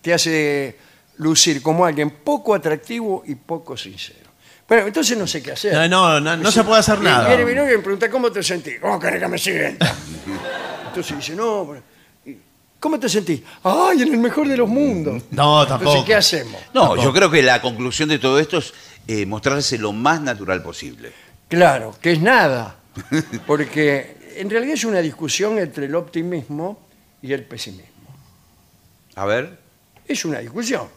Te hace lucir como alguien poco atractivo y poco sincero. Bueno, entonces no sé qué hacer. No, no, no, no se puede hacer nada. Viene mi novia y me pregunta, ¿cómo te sentís? ¿Cómo querés que me sienta? Entonces dice, no, ¿cómo te sentís? ¡Ay, en el mejor de los mundos! No, Entonces, tampoco. ¿qué hacemos? No, yo creo que la conclusión de todo esto es eh, mostrarse lo más natural posible. Claro, que es nada. Porque en realidad es una discusión entre el optimismo y el pesimismo. A ver. Es una discusión.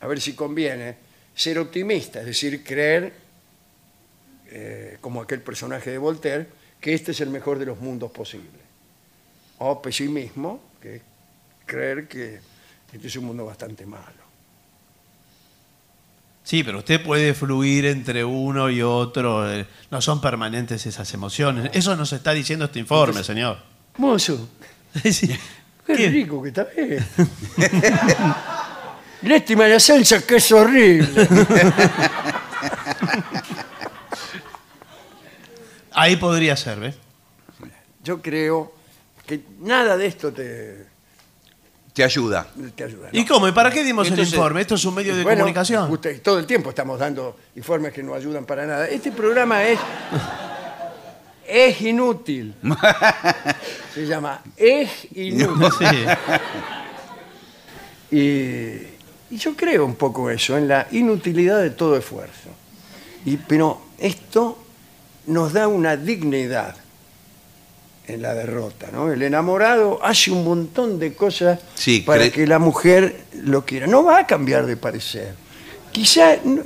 A ver si conviene ser optimista, es decir, creer, eh, como aquel personaje de Voltaire, que este es el mejor de los mundos posibles. O pesimismo, que es creer que este es un mundo bastante malo. Sí, pero usted puede fluir entre uno y otro. eh, No son permanentes esas emociones. Eso nos está diciendo este informe, señor. Mozo, Sí. qué, rico que está bien. Lástima la salsa que es horrible. Ahí podría ser, ¿ves? Yo creo que nada de esto te, Te ayuda. te ayuda. ¿Y cómo? ¿Y para qué dimos Entonces- el informe? Esto es un medio de Bueno, comunicación. usted- todo el tiempo estamos dando informes que no ayudan para nada. Este programa es es inútil. Se llama Es inútil. Sí. Y, y yo creo un poco eso, en la inutilidad de todo esfuerzo. Y, pero esto nos da una dignidad en la derrota, ¿no? El enamorado hace un montón de cosas Sí, para que la mujer lo quiera. No va a cambiar de parecer. Quizá no,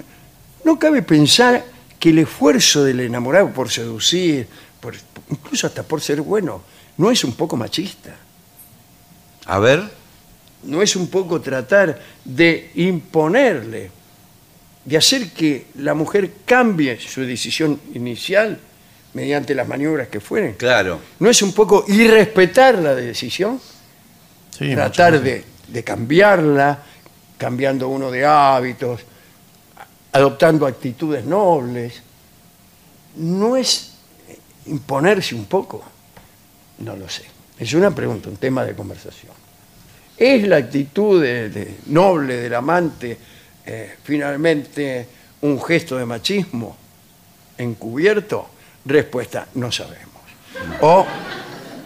no cabe pensar que el esfuerzo del enamorado por seducir, por, incluso hasta por ser bueno, no es un poco machista. A ver. no es un poco tratar de imponerle, de hacer que la mujer cambie su decisión inicial mediante las maniobras que fueren? Claro. ¿No es un poco irrespetar la decisión? Sí, tratar de, de cambiarla, cambiando uno de hábitos, adoptando actitudes nobles. ¿No es imponerse un poco? No lo sé. Es una pregunta, un tema de conversación. ¿Es la actitud de- de- noble del amante eh, finalmente un gesto de machismo encubierto? Respuesta, no sabemos. O,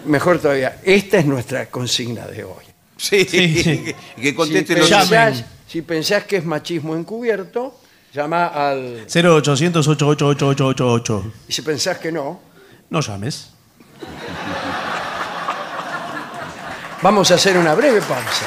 mejor todavía, esta es nuestra consigna de hoy. Sí, Sí, sí. que, que conteste si, los pensás, si pensás que es machismo encubierto, llama al... 0800 8888888. Y si pensás que no, No llames. vamos a hacer una breve pausa.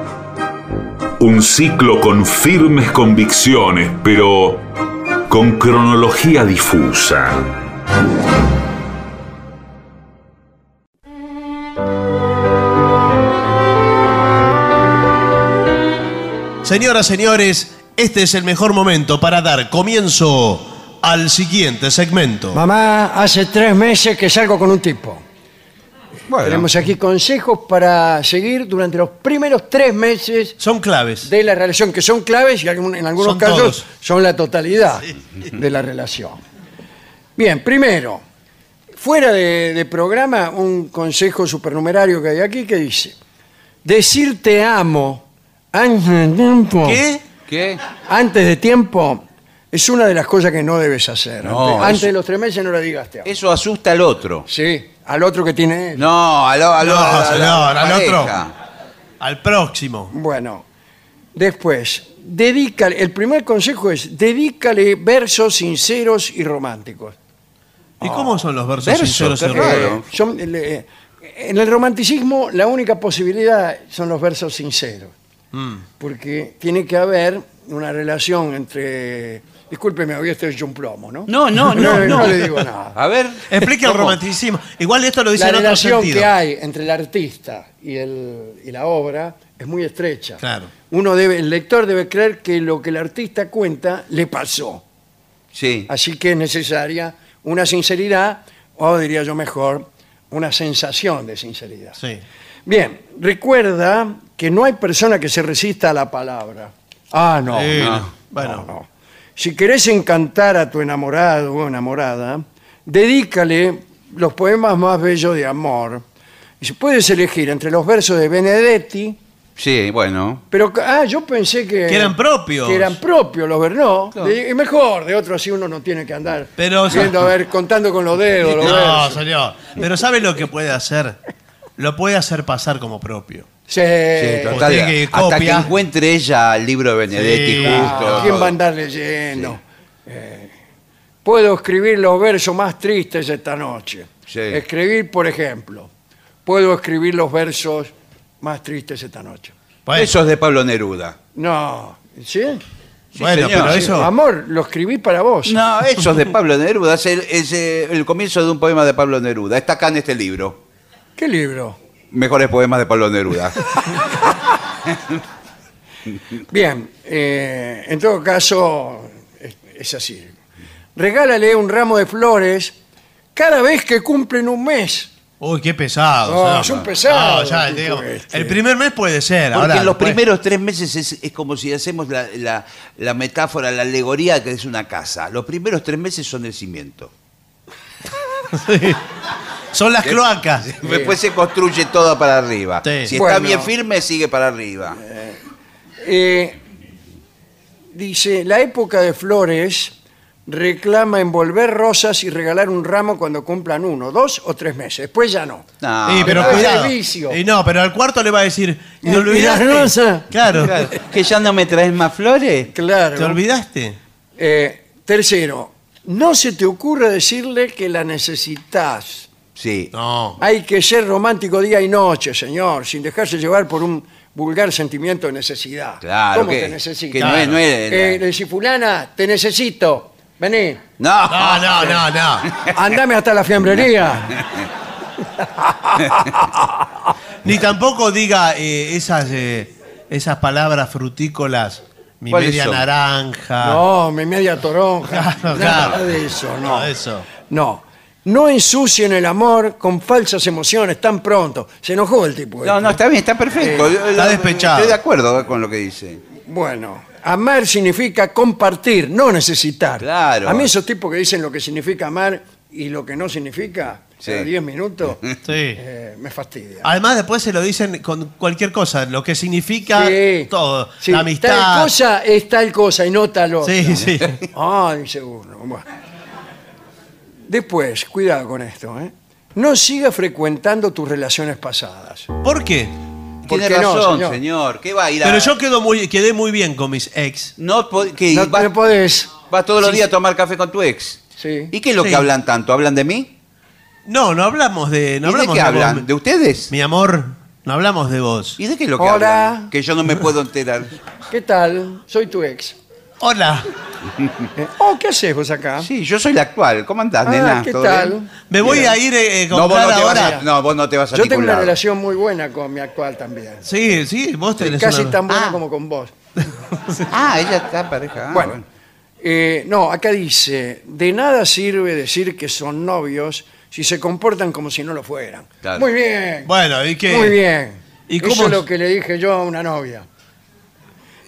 Un ciclo con firmes convicciones, pero con cronología difusa. Señoras, señores, este es el mejor momento para dar comienzo al siguiente segmento. Mamá, hace tres meses que salgo con un tipo. Bueno, Tenemos aquí consejos para seguir durante los primeros tres meses Son claves. de la relación, que son claves y algún- en algunos Son casos todos. son la totalidad de la relación. Bien, primero, fuera de, de programa, un consejo supernumerario que hay aquí que dice, decir te amo antes de tiempo, ¿Qué? ¿qué? antes de tiempo es una de las cosas que no debes hacer. No, antes, antes eso- de los tres meses no le digas te amo. Eso asusta al otro. Sí, al otro que tiene. No, al, al, No, a la- señor, al otro. Al próximo. Bueno, después, dedícale, el primer consejo es, dedícale versos sinceros y románticos. ¿Y cómo son los versos Verso, sinceros y románticos? son, en el romanticismo la única posibilidad son los versos sinceros, Mm. porque tiene que haber una relación entre... Discúlpeme, había esto hecho un plomo, ¿no? No, no, no, no. No le digo nada. A ver. Explique el romanticismo. Igual esto lo dice La en otro relación sentido. que hay entre el artista y, el, y la obra es muy estrecha. Claro. Uno debe, el lector debe creer que lo que el artista cuenta le pasó. Sí. Así que es necesaria una sinceridad, o diría yo mejor, una sensación de sinceridad. Sí. Bien, recuerda que no hay persona que se resista a la palabra. Ah, no. Sí, no, no. Bueno. no, no. Si querés encantar a tu enamorado o enamorada, dedícale los poemas más bellos de amor. Y si puedes elegir entre los versos de Benedetti, Sí, bueno. pero, ah, yo pensé que... Que eran propios. Que eran propios los versos, no. de- y mejor, de otro así uno no tiene que andar Pero- viendo, a ver, contando con los dedos los No, versos. señor. Pero ¿sabe lo que puede hacer? Lo puede hacer pasar como propio. Sí, Sí, total, usted que hasta que encuentre ella el libro de Benedetti Sí, justo. Ah, ¿Quién va a andar leyendo? Eh, puedo escribir los versos más tristes esta noche. Sí. Escribir, por ejemplo, puedo escribir los versos más tristes esta noche. Bueno, Eso es de Pablo Neruda. No, ¿sí? bueno, señor. pero eso. Amor, lo escribí para vos. No, eso es de Pablo Neruda. Es, el, es, el comienzo de un poema de Pablo Neruda. Está acá en este libro. ¿Qué libro? Mejores poemas de Pablo Neruda. Bien, eh, en todo caso, es, es así. Regálale un ramo de flores cada vez que cumplen un mes. Uy, qué pesado. No, es un pesado, No, ya, tipo digo, este. el primer mes puede ser. Porque ahora, en los después- primeros tres meses es, es como si hacemos la, la- la metáfora, la alegoría que es una casa. Los primeros tres meses son el cimiento. Son las cloacas. Después se construye todo para arriba. Sí. Si Bueno. está bien firme, sigue para arriba. Eh, dice, la época de flores reclama envolver rosas y regalar un ramo cuando cumplan uno, dos o tres meses. Después ya no. No, Sí, pero cuidado. vicio. Y no, pero al cuarto le va a decir. ¿Y- ¿Te y olvidaste? rosa? Claro. Claro. ¿Que ya no me traes más flores? Claro. ¿Te olvidaste? Eh, tercero, no se te ocurra decirle que la necesitas. Sí. No. Hay que ser romántico día y noche, señor, sin dejarse llevar por un vulgar sentimiento de necesidad. Claro, ¿Cómo que- te necesito? que no es- no es- Eh, le decís, fulana, te necesito. Vení, No. No, no, no, no. andame hasta la fiambrería. Ni tampoco diga eh, esas, eh, esas palabras frutícolas. Mi ¿Cuáles media son? naranja. No, mi media toronja. Claro, Nada claro. de eso, no. De eso. No. No ensucien el amor con falsas emociones tan pronto. Se enojó el tipo. No, este. no, está bien, está perfecto. Eh, está despechado. Estoy de acuerdo con lo que dice. Bueno, amar significa compartir, no necesitar. Claro. A mí esos tipos que dicen lo que significa amar y lo que no significa, Sí. cada 10 minutos, Sí. eh, me fastidia. Además, después se lo dicen con cualquier cosa, lo que significa Sí. todo. Sí, la Tal amistad. cosa es tal cosa y no tal otra. Sí, sí. Ah, dice uno. Bueno. Después, cuidado con esto, ¿eh? No siga frecuentando tus relaciones pasadas. ¿Por qué? ¿Por Tiene qué no, razón, señor? señor? ¿Qué va a ir a.? Pero yo quedo muy, quedé muy bien con mis ex. No, po- que No vas, te podés. vas todos los Sí, días a tomar café con tu ex. Sí. ¿Y qué es lo Sí. que hablan tanto? ¿Hablan de mí? No, no hablamos de. No ¿Y de hablamos qué vos. hablan? ¿De ustedes? Mi amor, no hablamos de vos. ¿Y de qué es lo que Hola. hablan? Que yo no me puedo enterar. ¿Qué tal? Soy tu ex. Hola, Eh, oh, ¿qué haces vos acá? Sí, yo soy la actual. ¿Cómo andás, Ah, nena? ¿qué ¿Todo tal? bien? me voy Bien. a ir eh, a No, vos comprar no, te vas ahora. a, no, vos no te vas a Yo tengo una relación muy buena con mi actual también. Sí, sí, vos tenés Casi una- tan buena Ah. como con vos. Ah, ella está pareja. Ah, Bueno. Eh, no, acá dice, de nada sirve decir que son novios si se comportan como si no lo fueran. Claro. Muy bien. Bueno, ¿y qué? Muy bien. ¿Y Eso cómo es lo que le dije yo a una novia.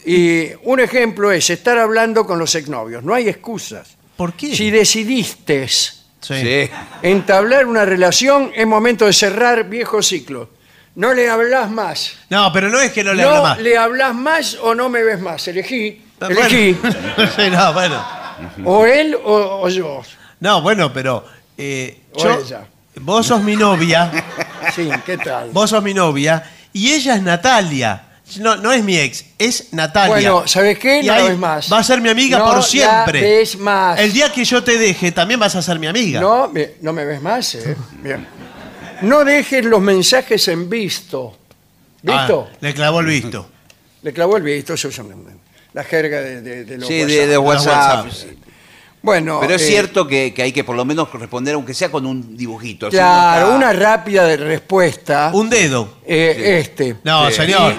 Y un ejemplo es estar hablando con los exnovios. No hay excusas. ¿Por qué? Si decidiste Sí. Entablar una relación, es momento de cerrar viejos ciclos. No le hablas más. No, pero no es que no le No habla más. le hablas más o no me ves más. Elegí. Bueno. Elegí. Sí, no, bueno. O él o, o yo. No, bueno, pero eh, O yo- ella. vos sos mi novia, Sí, ¿qué tal? vos sos mi novia y ella es Natalia. No, no es mi ex, es Natalia. Bueno, ¿sabes qué? Y No ahí ves más. Va a ser mi amiga No por la siempre. ves más. El día que yo te deje, también vas a ser mi amiga. No, me- no me ves más, ¿eh? Bien. No dejes los mensajes en visto. ¿Visto? Ah, le clavó el visto. Le clavó el visto, eso es una- la jerga de, de, de los Sí, WhatsApp. de, de WhatsApp. WhatsApp. Bueno, Pero es eh, cierto que, que hay que por lo menos responder, aunque sea con un dibujito. así Claro, está- una rápida de respuesta. Un dedo. eh, Este. No, Sí. señor.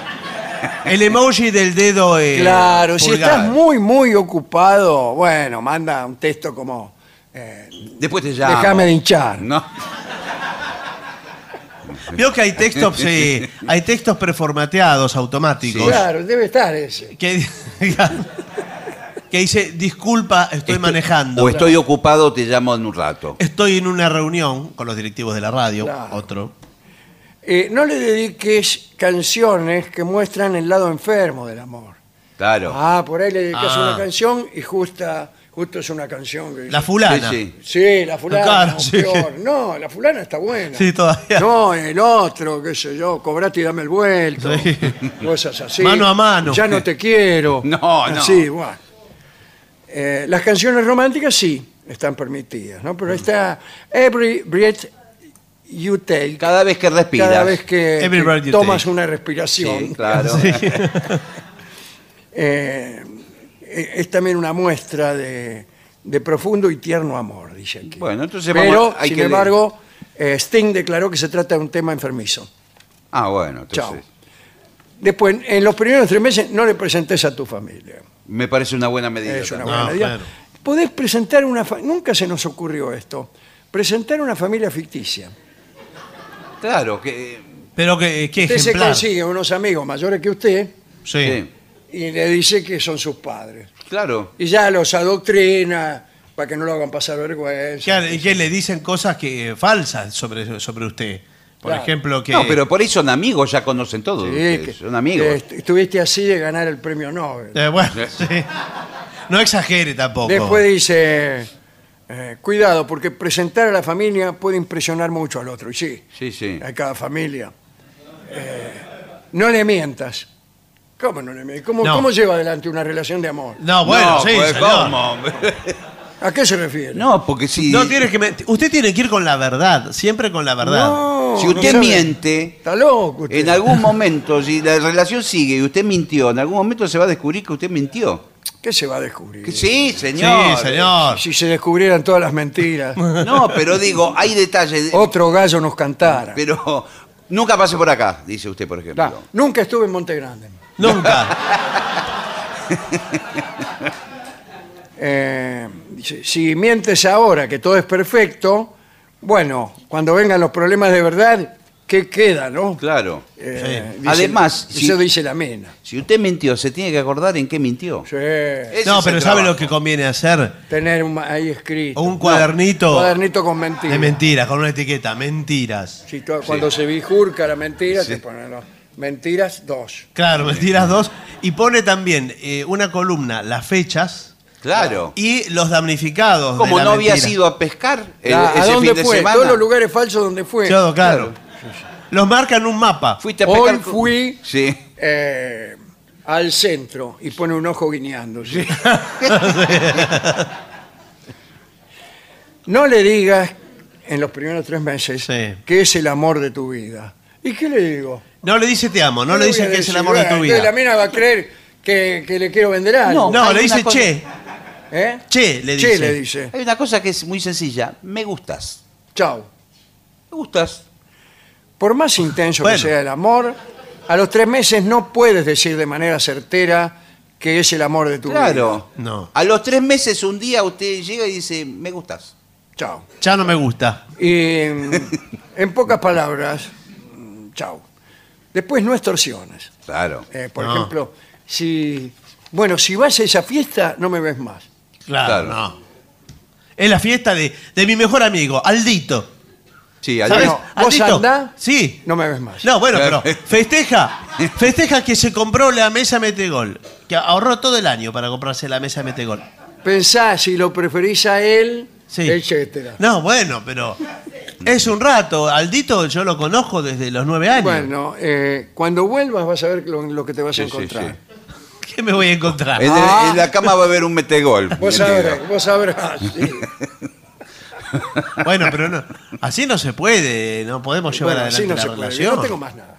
El emoji del dedo. eh, Claro, si pulgar. estás muy, muy ocupado, bueno, manda un texto como eh, Después te llamo. déjame de hinchar. No. Veo que hay textos, eh, hay textos preformateados automáticos. Claro, debe estar ese. Que, que dice, disculpa, estoy manejando. O estoy ocupado, te llamo en un rato. Estoy en una reunión con los directivos de la radio, Claro. otro. Eh, no le dediques canciones que muestran el lado enfermo del amor. Claro. Ah, por ahí le dedicas Ah. una canción y justa, justo es una canción que La fulana. Sí, sí. Sí, la fulana. Claro, o sí. peor. No, la fulana está buena. Sí, todavía. No, el otro, qué sé yo, cobrate y dame el vuelto. Sí. Cosas así. Mano a mano. Ya no te quiero. No, no. Sí, bueno. Eh, las canciones románticas sí están permitidas, ¿no? Pero está Every Breath You Take. Cada vez que respiras. Cada vez que, Every que breath you tomas take. una respiración. Sí, claro. Eh, eh, es también una muestra de, de profundo y tierno amor, dice aquí. Bueno, entonces Pero, vamos- hay sin que embargo, eh, Sting declaró que se trata de un tema enfermizo. Ah, bueno, entonces. Chao. Después, en los primeros tres meses no le presentes a tu familia. Me parece una buena medida. Es una buena No, claro. Podés presentar una... fa- Nunca se nos ocurrió esto. Presentar una familia ficticia. Claro, que. Pero que, qué Usted se ejemplar. consigue unos amigos mayores que usted Sí. sí, y le dice que son sus padres. Claro. Y ya los adoctrina para que no lo hagan pasar vergüenza. Claro, y que le dicen cosas que falsas sobre, sobre usted. Por Claro. ejemplo, que. No, pero por ahí son amigos, ya conocen todo. Sí, ustedes, que- son amigos. que est- estuviste así de ganar el premio Nobel. Eh, bueno, sí. No exagere tampoco. Después dice, eh, cuidado, porque presentar a la familia puede impresionar mucho al otro. Y sí, Sí, sí. a cada familia. Eh, no le mientas. ¿Cómo no le mientas? ¿Cómo, No. cómo lleva adelante una relación de amor? No, bueno, No, sí, pues, señor. ¿cómo? ¿A qué se refiere? No, porque si, No tiene que men- Usted tiene que ir con la verdad, siempre con la verdad. No, si no usted sabe. miente, Está loco usted. en algún momento, si la relación sigue y usted mintió, en algún momento se va a descubrir que usted mintió. ¿Qué se va a descubrir? Sí, señor. Sí, señor. Si se descubrieran todas las mentiras, No, pero digo, hay detalles. de- otro gallo nos cantara. Pero nunca pase por acá, dice usted, por ejemplo. Nunca estuve en Monte Grande. Nunca. Eh, dice, si mientes ahora que todo es perfecto, bueno, cuando vengan los problemas de verdad, ¿qué queda, no? Claro. Eh, Sí. dice- Además, eso si- dice la mena. Si usted mintió, se tiene que acordar en qué mintió. Sí. Ese No, es pero el ¿sabe lo trabajo. que conviene hacer? Tener un, ahí escrito. Un cuadernito Un cuadernito con mentiras. de mentiras, con una etiqueta, mentiras. Si tú- cuando se bifurca la mentira, te ponen los- mentiras dos. Claro, mentiras dos. Y pone también eh, una columna, las fechas Claro. y los damnificados. Como de la no había mentira. sido a pescar el- Ah, ¿A ese dónde fin de fue? semana. Todos los lugares falsos donde fue. Claro, claro. Los marca en un mapa. Fuiste a Hoy con- fui Sí. eh, al centro y pone un ojo guiñándose. no le digas en los primeros tres meses Sí. que es el amor de tu vida. ¿Y qué le digo? No le dice te amo, no le dice que es el amor de tu Bueno, entonces vida. La mina va a creer que, que le quiero vender algo. No, Hay le dice una cosa- che. ¿Eh? Che, le Che, dice. le dice. Hay una cosa que es muy sencilla. Me gustas. Chao. Me gustas. Por más intenso Bueno. que sea el amor, a los tres meses no puedes decir de manera certera que es el amor de tu vida. Claro. No. A los tres meses, un día, usted llega y dice, me gustas. Chao. Ya no me gusta. Y mm, en pocas palabras, mm, chao. Después no extorsiones. Claro. Eh, por No. ejemplo, si bueno, si vas a esa fiesta, no me ves más. Claro, Claro. no. Es la fiesta de, de mi mejor amigo, Aldito. Sí, al ¿Sabes? ¿Vos andá? Sí. No me ves más. No, bueno, pero festeja. Festeja que se compró la mesa Metegol. Que ahorró todo el año para comprarse la mesa Metegol. Pensá si lo preferís a él, Sí. etcétera. No, bueno, pero es un rato. Aldito yo lo conozco desde los nueve años. Bueno, eh, cuando vuelvas vas a ver lo, lo que te vas a Sí, sí, encontrar. ¿Qué me voy a encontrar? En, el- en la cama va a haber un metegol. Vos sabrás, vos sabrás. sí. Bueno, pero no. Así no se puede. No podemos llevar Bueno, así adelante no la se puede. relación. No tengo más nada.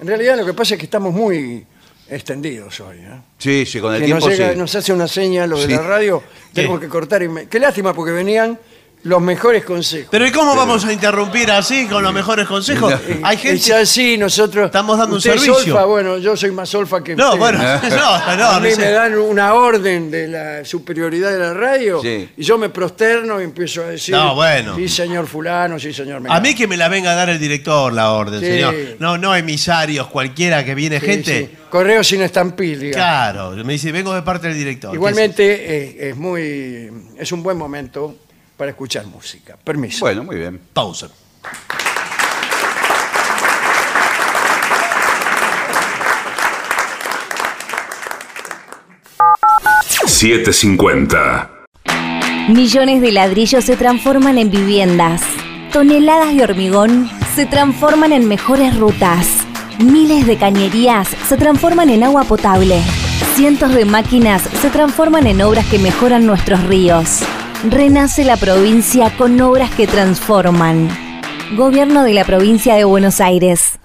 En realidad lo que pasa es que estamos muy extendidos hoy. ¿eh? Sí, sí, con el Que tiempo nos, llega- sí. nos hace una seña lo de Sí. la radio, tenemos ¿Qué? que cortar. y me- Qué lástima porque venían los mejores consejos. Pero ¿y cómo vamos a interrumpir así con los mejores consejos? Hay Es gente. así, nosotros. Estamos dando un usted es servicio. solfa, bueno, yo soy más solfa que No, usted. bueno, no, no, a mí no sé. me dan una orden de la superioridad de la radio Sí. y yo me prosterno y empiezo a decir. No, bueno. Sí, señor Fulano, sí, señor A Mengano". mí que me la venga a dar el director la orden, Sí. señor. No, no emisarios, cualquiera que viene Sí, gente. sí. Correo sin estampil, digamos. Claro, me dice, vengo de parte del director. Igualmente eh, es muy es un buen momento para escuchar música. Permiso. Bueno, muy bien. Pausa. $7.50. Millones de ladrillos se transforman en viviendas. Toneladas de hormigón se transforman en mejores rutas. Miles de cañerías se transforman en agua potable. Cientos de máquinas se transforman en obras que mejoran nuestros ríos. Renace la provincia con obras que transforman. Gobierno de la provincia de Buenos Aires.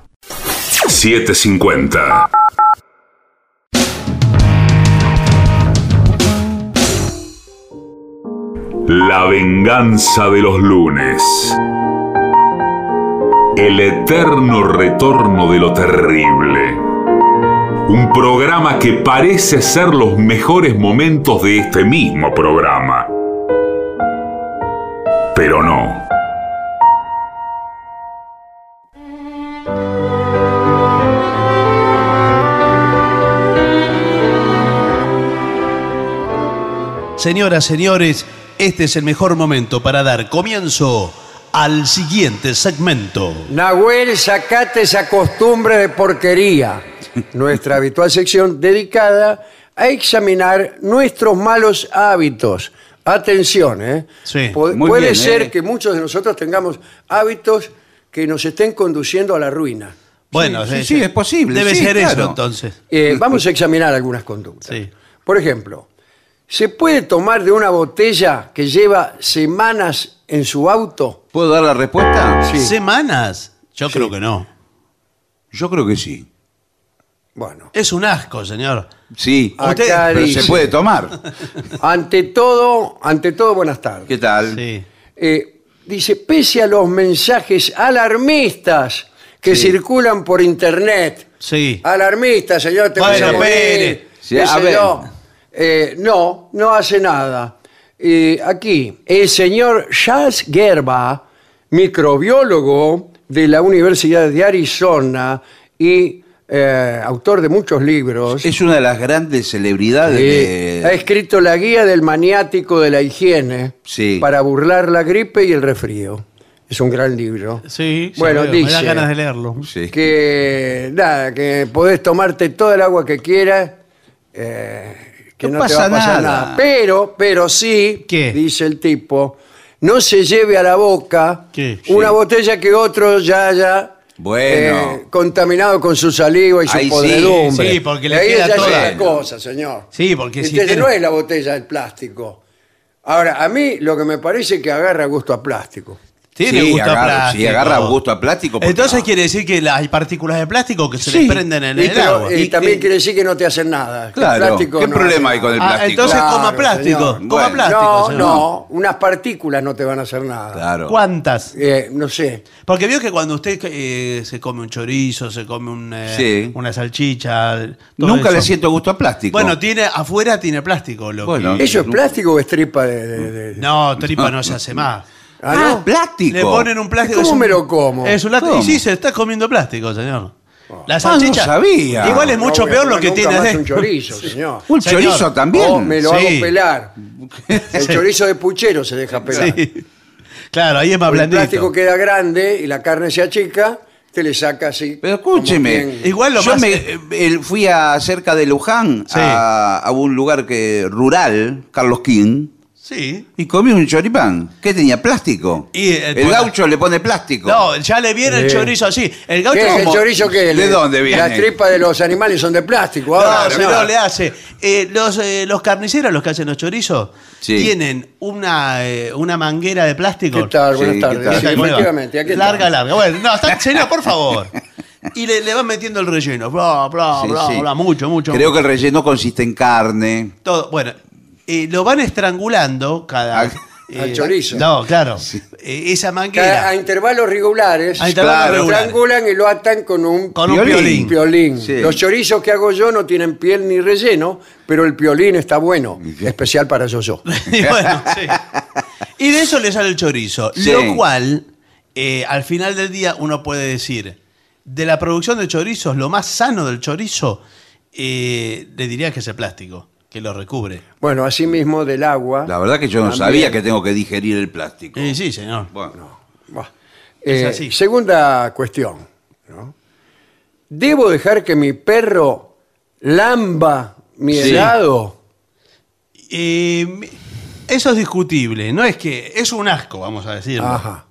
750. La venganza de los lunes. El eterno retorno de lo terrible. Un programa que parece ser los mejores momentos de este mismo programa. Pero no. Señoras, señores, este es el mejor momento para dar comienzo al siguiente segmento. Nahuel, sacate esa costumbre de porquería. Nuestra habitual sección dedicada a examinar nuestros malos hábitos. Atención, ¿eh? Sí, Pu- muy puede bien, ser ¿eh? que muchos de nosotros tengamos hábitos que nos estén conduciendo a la ruina. Bueno, sí, sí, es posible, Debe sí, ser eso entonces. Eh, vamos a examinar algunas conductas. Sí. Por ejemplo, ¿se puede tomar de una botella que lleva semanas en su auto? ¿Puedo dar la respuesta? Sí. ¿Semanas? Yo creo que no. Yo creo que sí. Bueno, Es un asco, señor. Sí, Acá Usted- pero dice- se puede tomar. ante todo, ante todo, buenas tardes. ¿Qué tal? Sí. Eh, dice, pese a los mensajes alarmistas que Sí. circulan por internet. Sí. Alarmistas, señor, te Bueno, vas a morir, espere. Sí, qué a sé ver. yo. Eh, no, no hace nada. Eh, aquí, el señor Charles Gerba, microbiólogo de la Universidad de Arizona y eh, autor de muchos libros. Es una de las grandes celebridades ha de... escrito La guía del maniático de la higiene Sí. para burlar la gripe y el resfrío. Es un gran libro. Sí, ya Bueno, veo, me da dice ganas de leerlo. Sí. que nada, que podés tomarte todo el agua que quieras, eh, que no, No te va a pasa pasar nada. nada. Pero, pero sí, ¿Qué? dice el tipo, no se lleve a la boca ¿Qué? una Sí. botella que otro ya haya Bueno. eh, contaminado con su saliva y su Ahí sí, podredumbre. sí, porque le Y ahí queda ya es toda. otra cosa, señor. Sí, porque si Entonces tiene- no es la botella del plástico. Ahora, a mí lo que me parece es que agarra gusto a plástico. Tiene Sí, gusto a agarra- plástico. sí, agarra gusto a plástico Entonces no. quiere decir que la- hay partículas de plástico que se Sí. desprenden en Y, el agua. y Y también que- quiere decir que no te hacen nada. Claro. plástico ¿Qué no problema hay con el Ah, plástico? entonces Claro, coma plástico. señor. Coma Bueno. plástico. No, señor. no, unas partículas no te van a hacer nada. Claro. ¿Cuántas? Eh, no sé. Porque vio que cuando usted eh, se come un chorizo, se come un, eh, Sí. una salchicha. todo Nunca eso. le siento gusto a plástico. Bueno, tiene afuera tiene plástico. Lo Bueno. que- ¿Eso es plástico o es tripa de.? de- de- No, tripa no se hace más. Ah, Ah, ¿no? plástico. Le ponen un plástico. ¿Cómo es un- me lo como? Es un. ¿Cómo? Y sí, se está comiendo plástico, señor. La Ah, salchicha. no sabía. Igual es No mucho voy a peor lo comer que nunca tiene más de- un chorizo, señor. Un Señor. chorizo también. O me lo Sí. hago pelar. El Sí. chorizo de puchero se deja pelar. Sí. Claro, ahí es más el blandito. plástico queda grande y la carne se achica, te le saca así. Pero como escúcheme, quien- Igual lo yo más- me, eh, fui a cerca de Luján Sí. a, a un lugar que rural, Carlos King, Sí. y comí un choripán. ¿Qué tenía? Plástico. Y el- el gaucho le pone plástico. No, ya le viene el chorizo así. El gaucho ¿Qué es el chorizo que ¿De dónde viene? Las tripas de los animales son de plástico. No, Ahora, no, le hace. Eh, los, eh, los carniceros, los que hacen los chorizos, Sí. tienen una, eh, una manguera de plástico. ¿Qué tal? Buenas Sí, tardes. efectivamente, aquí larga, estamos. larga. Bueno, no, está, señor, por favor. Y le, le van metiendo el relleno. Bla, bla, Sí, bla, sí. bla, mucho, mucho. Creo que el relleno consiste en carne. Todo, bueno, eh, lo van estrangulando cada. Al- al chorizo. No, claro. Eh, esa manguera. a intervalos regulares A intervalos lo regulares. estrangulan y lo atan con un Con un Piolín. piolín. piolín. Sí. Los chorizos que hago yo no tienen piel ni relleno, pero el piolín está bueno, especial para yo yo. Y bueno, sí. Y de eso le sale el chorizo. Sí. Lo cual, eh, al final del día, uno puede decir, de la producción de chorizos, lo más sano del chorizo, eh, le diría que es el plástico, que lo recubre. Bueno, asimismo del agua. La verdad que yo no sabía que tengo que digerir el plástico. Eh, sí, señor. Bueno, Buah. Es Eh, así. Segunda cuestión. ¿no? ¿Debo dejar que mi perro lamba mi Sí. helado? Eh, eso es discutible. No es que. Es un asco, vamos a decirlo. Ajá.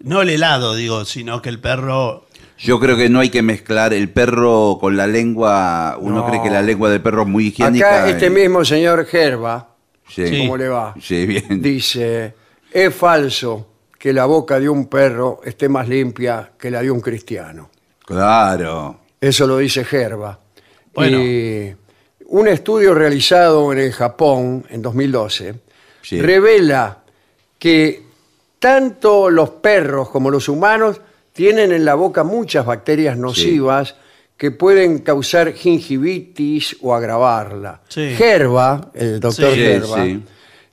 No el helado, digo, sino que el perro. Yo creo que no hay que mezclar el perro con la lengua. Uno No. cree que la lengua del perro es muy higiénica. Acá este y- mismo señor Gerba, Sí. ¿cómo le va? Sí, bien. Dice, es falso que la boca de un perro esté más limpia que la de un cristiano. Claro. Eso lo dice Gerba. Bueno. Y un estudio realizado en el Japón en 2012 Sí. revela que tanto los perros como los humanos tienen en la boca muchas bacterias nocivas que pueden causar gingivitis o agravarla. Sí. Gerba, el doctor Sí, Gerba, sí.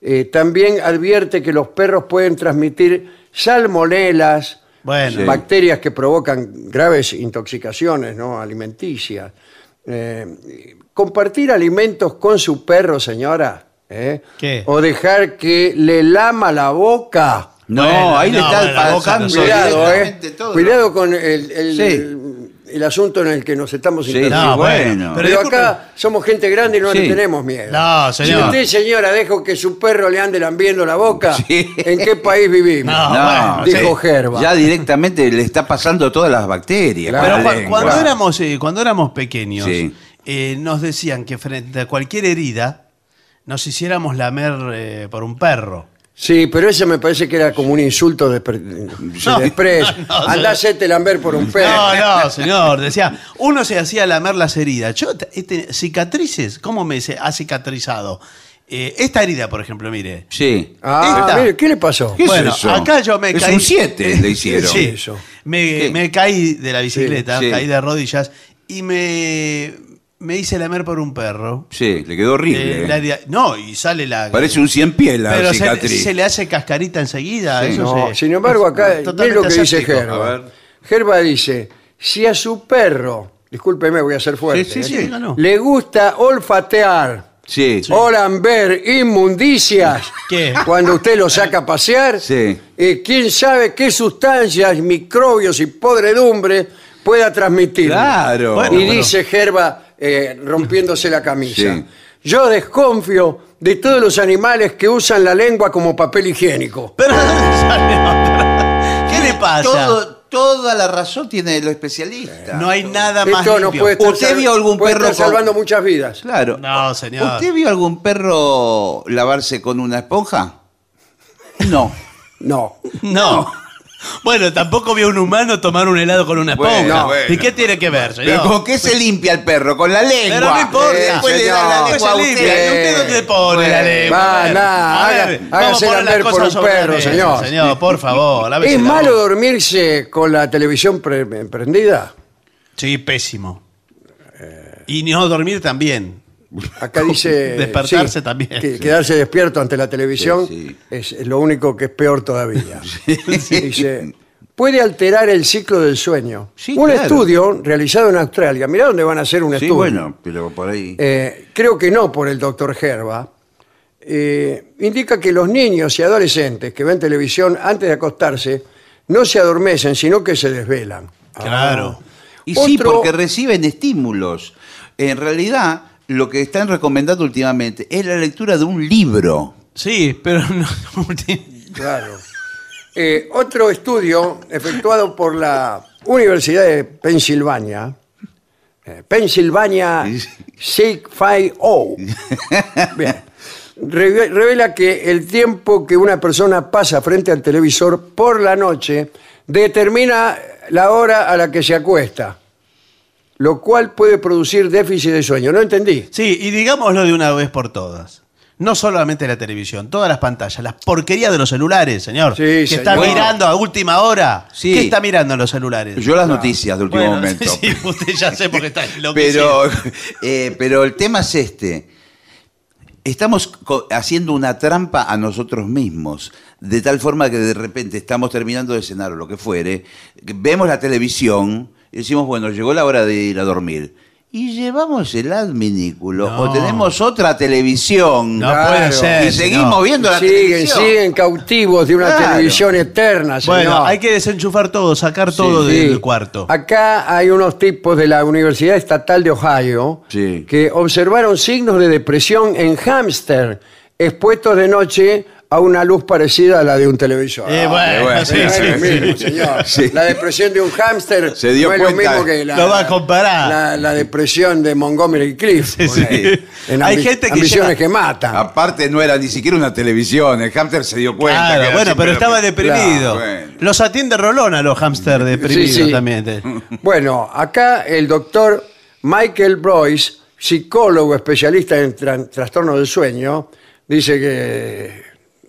eh, también advierte que los perros pueden transmitir salmonelas, Bueno, Sí. bacterias que provocan graves intoxicaciones ¿no? alimenticias. Eh, compartir alimentos con su perro, señora, ¿eh? ¿Qué? o dejar que le lama la boca. No, Bueno, ahí le no, está bueno, pasando. Cuidado, ¿eh? todo. Cuidado con el, el- Sí. el- el asunto en el que nos estamos Sí. No, bueno, pero acá somos gente grande y no Sí. le tenemos miedo. No, señor. Si usted, señora, dejo que su perro le ande lambiendo la boca, Sí. ¿en qué país vivimos? No, No, bueno, Dijo sí. Gerba. Ya directamente le está pasando todas las bacterias. Claro. Pero la cuando éramos, eh, cuando éramos pequeños, Sí. eh, nos decían que frente a cualquier herida nos hiciéramos lamer eh, por un perro. Sí, pero eso me parece que era como un insulto de, No, desprecio. no, no, Andá a hacerte lamber por un perro. No, no, señor. Decía, uno se hacía lamer las heridas. Yo, te- este, cicatrices, ¿cómo me ha cicatrizado? Eh, esta herida, por ejemplo, mire. Sí. Ah, Esta. mire, ¿qué le pasó? ¿Qué es bueno, eso? acá yo me Es caí. un 7 le hicieron. Sí, eso? Me, caí de la bicicleta, Sí, sí. caí de rodillas y me, me hice lamer por un perro. Sí, le quedó horrible. Eh, la herida- no, y sale la. Parece un cien pies la pero se, cicatriz. se le hace cascarita enseguida. Sí. eso No, se- sin embargo, acá, es totalmente lo que dice aséptico. A Gerba. ver. Gerba dice, si a su perro, discúlpeme, voy a ser fuerte, Sí, sí, ¿eh? sí. No, no. le gusta olfatear Sí. o lamber inmundicias ¿Qué? cuando usted lo saca a pasear, Sí. eh, quién sabe qué sustancias, microbios y podredumbre pueda transmitir. Claro. Bueno, y pero- dice Gerba eh, rompiéndose la camisa. Sí. Yo desconfío de todos los animales que usan la lengua como papel higiénico. Pero, ¿qué le pasa? Todo, toda la razón tiene el especialista. no hay nada más Esto no limpio. puede estar, ¿Usted sal- vio algún puede perro estar con- salvando muchas vidas. Claro. No, señor. ¿Usted vio algún perro lavarse con una esponja? No. No. No. Bueno, tampoco vio un humano tomar un helado con una esponja. Bueno, bueno. ¿Y qué tiene que ver, señor? Pero ¿con qué se limpia el perro? Con la lengua. Pero no importa. Eh, Después le da la lengua a usted. ¿Y usted dónde pone la lengua? Va, A nada, a haga- vamos a hágase poner por un perro, mesa, señor. Señor, por favor, ¿Es malo dormirse con la televisión pre- prendida? Sí, pésimo. Y no dormir también. Acá dice... Despertarse también. que quedarse despierto ante la televisión Sí, sí. Es, lo único que es peor todavía. Dice, puede alterar el ciclo del sueño. Sí, un claro. estudio realizado en Australia, mirá dónde van a hacer un Sí, estudio. bueno, pero por ahí. Eh, creo que no por el doctor Gerba, eh, indica que los niños y adolescentes que ven televisión antes de acostarse no se adormecen, sino que se desvelan. Claro. Y sí, Otro- porque reciben estímulos. En realidad, lo que están recomendando últimamente es la lectura de un libro. Sí, pero no. Claro. Eh, otro estudio efectuado por la Universidad de Pensilvania, eh, Pennsylvania Sig Phi O, Bien. Revela que el tiempo que una persona pasa frente al televisor por la noche determina la hora a la que se acuesta, lo cual puede producir déficit de sueño. No entendí. Sí, y digámoslo de una vez por todas. No solamente la televisión, todas las pantallas, las porquerías de los celulares, señor. Sí, que señor. está mirando a última hora. Sí. ¿Qué está mirando en los celulares? Yo las noticias de último Bueno, momento. Sí, usted ya sé porque está Pero, eh, pero el tema es este. Estamos co- haciendo una trampa a nosotros mismos, de tal forma que de repente estamos terminando de cenar o lo que fuere, que vemos la televisión y decimos, bueno, llegó la hora de ir a dormir. Y llevamos el adminículo No. o tenemos otra televisión No Claro. puede ser. y seguimos viendo la siguen, televisión. siguen cautivos de una Claro. televisión eterna. señor. Bueno, hay que desenchufar todo, sacar todo Sí. del cuarto. Acá hay unos tipos de la Universidad Estatal de Ohio Sí. que observaron signos de depresión en hámster expuestos de noche a una luz parecida a la de un televisor. Eh, bueno, bueno, sí, no es sí, lo sí. mismo, señor. Sí. La depresión de un hámster Se dio no es cuenta. lo mismo que la, Lo va a comparar. la, la depresión de Montgomery Cliff. Sí, sí. porque En Hay ambi- gente que ambiciones que matan. Aparte no era ni siquiera una televisión, el hamster se dio cuenta. que Claro, era bueno, pero estaba deprimido. Claro, bueno. Los atiende Rolón a los hámster deprimidos Sí, sí. también. Bueno, acá el doctor Michael Broyce, psicólogo especialista en tran- trastornos del sueño, dice que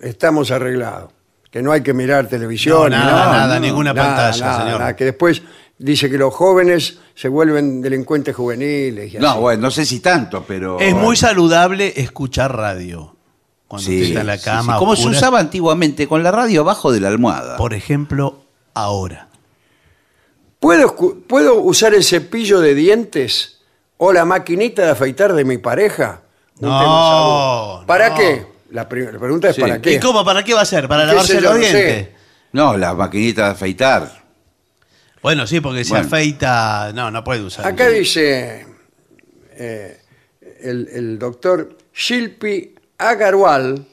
estamos arreglados, que no hay que mirar televisión. No, nada, nada, ninguna pantalla, señor. nada, que después dice que los jóvenes se vuelven delincuentes juveniles. y No, así. bueno, no sé si tanto, pero. Es muy saludable escuchar radio. Cuando Sí, usted está en la cama. sí. Como se usaba antiguamente, con la radio abajo de la almohada. Por ejemplo, ahora. ¿Puedo, ¿Puedo usar el cepillo de dientes o la maquinita de afeitar de mi pareja? No. ¿Para no. qué? La, prim- la pregunta es Sí. ¿para qué? ¿Y cómo? ¿Para qué va a ser? ¿Para ¿Qué lavarse yo? los No sé. dientes? No, la maquinita de afeitar. Bueno, sí, porque si Bueno. afeita. No, no puede usar. Acá dice eh, el, el doctor Shilpi Agarwal,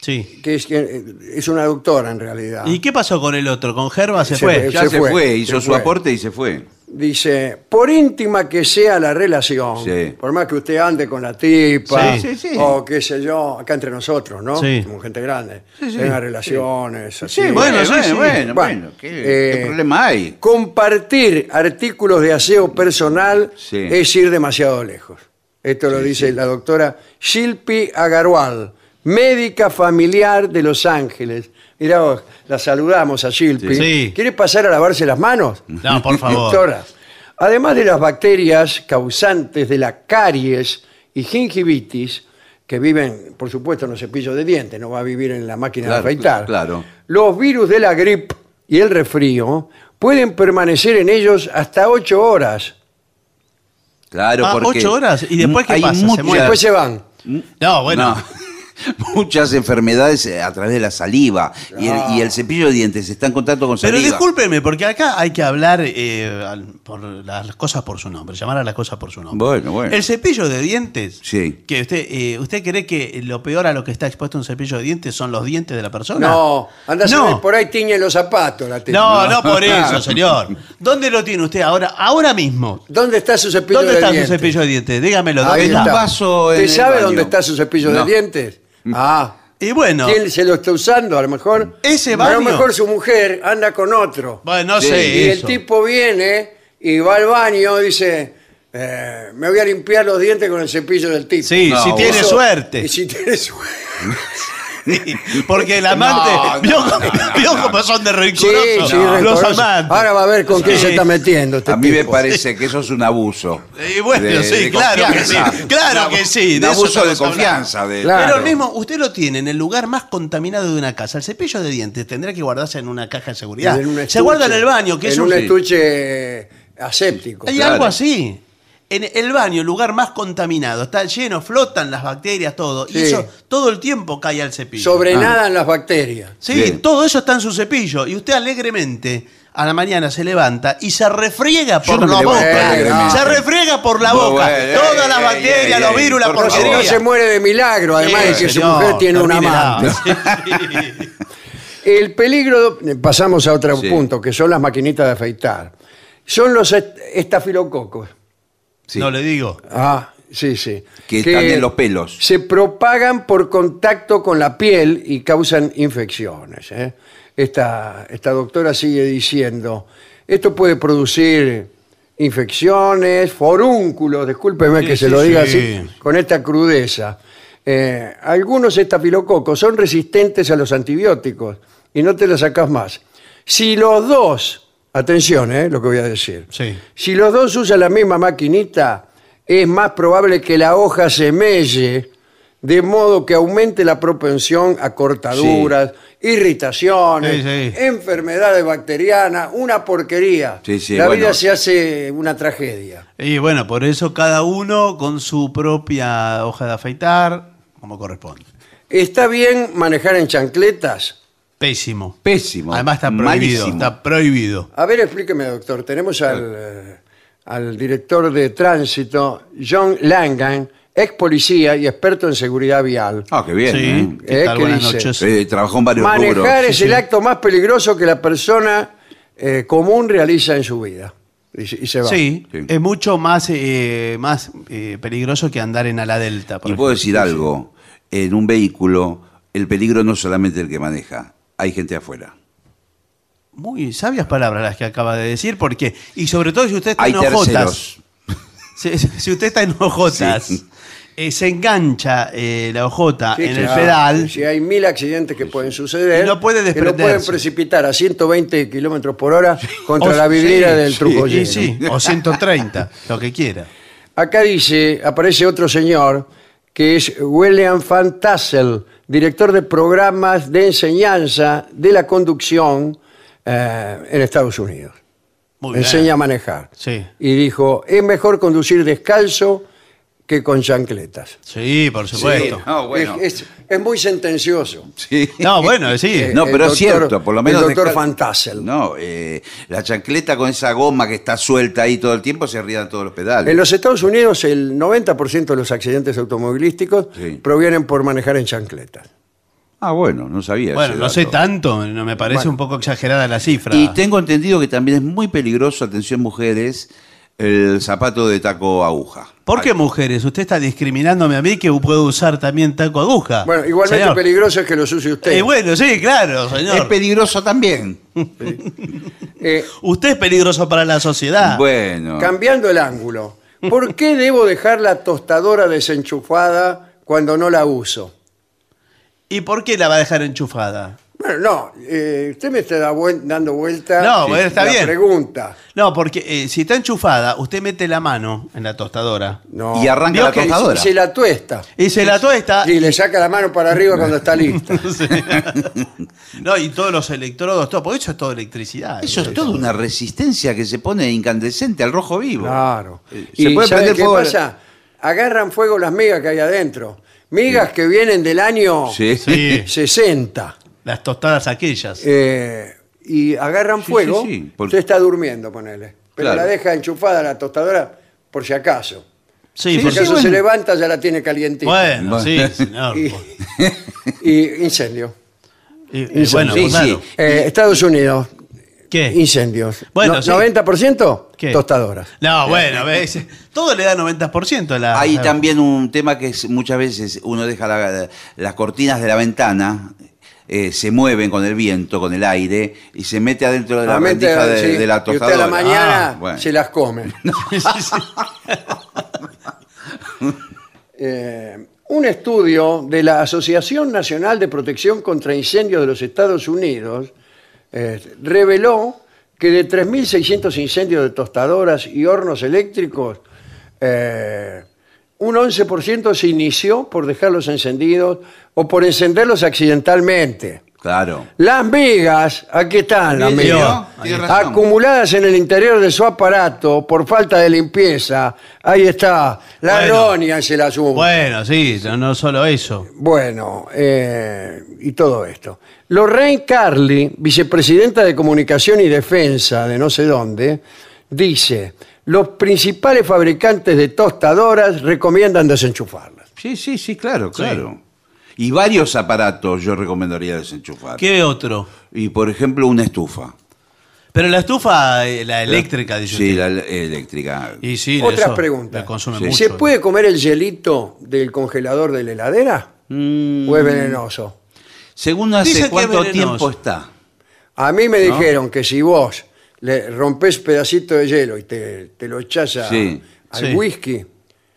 Sí. que es, que es una doctora en realidad. ¿Y qué pasó con el otro? ¿Con Gerba se, Se fue? fue. Ya se, fue, fue, hizo se su fue. aporte y se fue. Dice, por íntima que sea la relación, Sí. por más que usted ande con la tipa, Sí, sí, sí. o qué sé yo, acá entre nosotros, ¿no? Sí. Como gente grande, Sí, sí. tenga relaciones, así. Sí, bueno, bueno, sí, bueno, sí. bueno, Bueno, bueno, ¿Qué, eh, qué problema hay? Compartir artículos de aseo personal Sí. es ir demasiado lejos. Esto lo dice la doctora Shilpi Agarwal, médica familiar de Los Ángeles. Mirá vos, la saludamos a Shilpi. Sí. ¿Quiere pasar a lavarse las manos? No, por favor. Doctora, además de las bacterias causantes de la caries y gingivitis, que viven, por supuesto, en los cepillos de dientes, no va a vivir en la máquina Claro, de afeitar. claro. Los virus de la gripe y el resfrío pueden permanecer en ellos hasta ocho horas. Claro, Ah, porque. ocho horas. ¿Y después qué hay pasa? ¿Se muchas-? Después se van. No, bueno. No. Muchas enfermedades eh, a través de la saliva y, el, y el cepillo de dientes está en contacto con Pero saliva. discúlpeme, porque acá hay que hablar eh, por las cosas por su nombre, llamar a las cosas por su nombre. Bueno, bueno. El cepillo de dientes, Sí. que usted, eh, ¿usted cree que lo peor a lo que está expuesto un cepillo de dientes son los dientes de la persona? No, anda No. por ahí tiñe los zapatos la tele. No, no por eso, señor. ¿Dónde lo tiene usted ahora? Ahora mismo. ¿Dónde está su cepillo ¿Dónde de está dientes? su cepillo de dientes? Dígamelo, Ahí ¿dónde en está? un vaso en ¿Usted el sabe baño. dónde está su cepillo No. de dientes? Ah, Y bueno, ¿Quién se lo está usando? A lo mejor. Ese A lo baño- mejor su mujer anda con otro. bueno, no Sí, sé. y el tipo viene y va al baño y dice: eh, Me voy a limpiar los dientes con el cepillo del tipo. Sí, No, si tiene Eso- suerte. Y si tiene suerte. Porque el amante. No, vio no, no, vio no, cómo no. son de Sí, rencorosos sí, los rencoroso. amantes. Ahora va a ver con quién se está metiendo este A mí me parece que eso es un abuso. Y bueno, De- sí, de claro que sí. Claro Un que sí. Un de abuso de confianza. de- Claro. Pero mismo, usted lo tiene en el lugar más contaminado de una casa. El cepillo de dientes tendrá que guardarse en una caja de seguridad. En un Se estuche. guarda en el baño, que en es un un. estuche aséptico. Hay Claro. algo así. En el baño, el lugar más contaminado, está lleno, flotan las bacterias, todo. Sí. Y eso todo el tiempo cae al cepillo. Sobre Ah. las bacterias. Sí, Bien. todo eso está en su cepillo. Y usted alegremente a la mañana se levanta y se refriega por no la boca. Se refriega por la boca. bueno, Todas ey, las ey, bacterias, ey, los virus, la porquería. no se muere de milagro, además de que su mujer tiene un termínela. amante. El peligro, pasamos a otro Sí. punto, que son las maquinitas de afeitar. Son los est- estafilococos. Sí. No le digo. Ah, sí, sí. Que están en los pelos. Se propagan por contacto con la piel y causan infecciones. ¿eh? Esta, esta doctora sigue diciendo, esto puede producir infecciones, forúnculos, discúlpeme Sí, que se lo diga sí. así, con esta crudeza. Eh, algunos estafilococos son resistentes a los antibióticos y no te los sacas más. Si los dos, atención, eh, lo que voy a decir, Sí. si los dos usan la misma maquinita, es más probable que la hoja se melle, de modo que aumente la propensión a cortaduras, irritaciones, Sí, sí. enfermedades bacterianas, una porquería. Sí, sí, la bueno. vida se hace una tragedia. Y bueno, por eso cada uno con su propia hoja de afeitar, como corresponde. ¿Está bien manejar en chancletas? Pésimo. Pésimo. Además está prohibido. Malísimo. Está prohibido. A ver, explíqueme, doctor. Tenemos al, eh, al director de tránsito, John Langan, ex policía y experto en seguridad vial. Ah, qué bien. Sí. ¿eh? ¿Qué Eh, tal? ¿qué Buenas dice? noches. Eh, trabajó en varios Manejar rubros. es el acto más peligroso que la persona eh, común realiza en su vida. Y, se- y se va. Sí, Sí. es mucho más, eh, más eh, peligroso que andar en ala delta. por Y puedo ejemplo. decir algo. En un vehículo, el peligro no es solamente el que maneja. Hay gente afuera. Muy sabias palabras las que acaba de decir, porque, y sobre todo si usted está Hay en hojotas, terceros. si, si usted está en hojotas, Sí. eh, se engancha eh, la hojota Sí, en claro. el pedal, Si hay mil accidentes que pueden suceder. Y no puede Que lo pueden desprenderse. precipitar a 120 kilómetros por hora contra O- la vidriera sí, del sí, truco y sí, o 130, lo que quiera. Acá dice, aparece otro señor que es William Van Tassel, director de programas de enseñanza de la conducción eh, en Estados Unidos. Muy bien. Enseña a manejar. Sí. Y dijo, es mejor conducir descalzo que con chancletas. Sí, por supuesto. No, bueno. Es, es- es muy sentencioso. Sí. No, bueno, sí. Eh, No, pero es cierto, por lo menos. el doctor Van Tassel. No, eh, la chancleta con esa goma que está suelta ahí todo el tiempo se rían todos los pedales. En los Estados Unidos el 90% de los accidentes automovilísticos Sí. provienen por manejar en chancletas. Ah, bueno, no sabía. Bueno, no sé tanto, no me parece Bueno. un poco exagerada la cifra. Y tengo entendido que también es muy peligroso, atención mujeres, el zapato de taco aguja. ¿Por qué mujeres? Usted está discriminándome a mí que puedo usar también taco aguja. Bueno, igualmente Señor. peligroso es que los use usted. Eh, bueno, sí, claro, Es señor. peligroso también. Eh, Usted es peligroso para la sociedad. Bueno. cambiando el ángulo, ¿por qué debo dejar la tostadora desenchufada cuando no la uso? ¿Y por qué la va a dejar enchufada? Bueno, no, eh, usted me está dando vuelta No, bueno, está la bien. pregunta. No, porque eh, si está enchufada, usted mete la mano en la tostadora No. Y arranca Vio la que- tostadora. Y se la tuesta. y se la tuesta. Y le saca la mano para arriba cuando está lista. no, y todos los electrodos, todo, porque eso es todo electricidad. Eso es toda una resistencia que se pone incandescente al rojo vivo. Claro. Eh, ¿Y Se puede sabe prender qué fuego. pasa? Agarran fuego las migas que hay adentro. Migas que vienen del año Sí. Sí, 60. Las tostadas aquellas. Eh, y agarran Sí, fuego. sí, sí, por- Usted está durmiendo, ponele. Pero Claro. la deja enchufada la tostadora por si acaso. sí, Si por acaso bueno. se levanta, ya la tiene calientita. Bueno, Bueno. sí, señor. Y, y incendio. Y- y bueno, Sí, pues sí. Eh, Estados Unidos. ¿Qué? incendios. Bueno, No- sí. ¿90%? ¿Qué? Tostadoras. No, bueno, ves, todo le da 90% a la. Hay también un tema que es, muchas veces uno deja la- las cortinas de la ventana, eh, se mueven con el viento, con el aire, y se mete adentro de la Realmente, rendija de, sí, de la y usted a tostadora. la mañana Ah, bueno. se las come. Eh, un estudio de la Asociación Nacional de Protección contra Incendios de los Estados Unidos eh, reveló que de 3.600 incendios de tostadoras y hornos eléctricos, eh, un 11% se inició por dejarlos encendidos o por encenderlos accidentalmente. Claro. Las migas, aquí están las migas, acumuladas en el interior de su aparato por falta de limpieza. Ahí está, la Bueno. es el asunto. Bueno, sí, no, no solo eso. Bueno, eh, y todo esto. Lorraine Carly, vicepresidenta de Comunicación y Defensa de no sé dónde, dice, los principales fabricantes de tostadoras recomiendan desenchufarlas. Sí, sí, sí, claro, claro. Y varios aparatos yo recomendaría desenchufar. ¿Qué otro? Y por ejemplo, una estufa. Pero la estufa, eh, la eléctrica, dice Sí, usted. la eléctrica. Y sí, Otra eso pregunta. le consume Sí. mucho. ¿Se puede comer el hielito del congelador de la heladera? Mm, ¿O es venenoso? según hace Dicen que es cuánto venenoso. tiempo está. A mí me dijeron que si vos le rompes pedacito de hielo y te, te lo a- Sí. al Sí. whisky,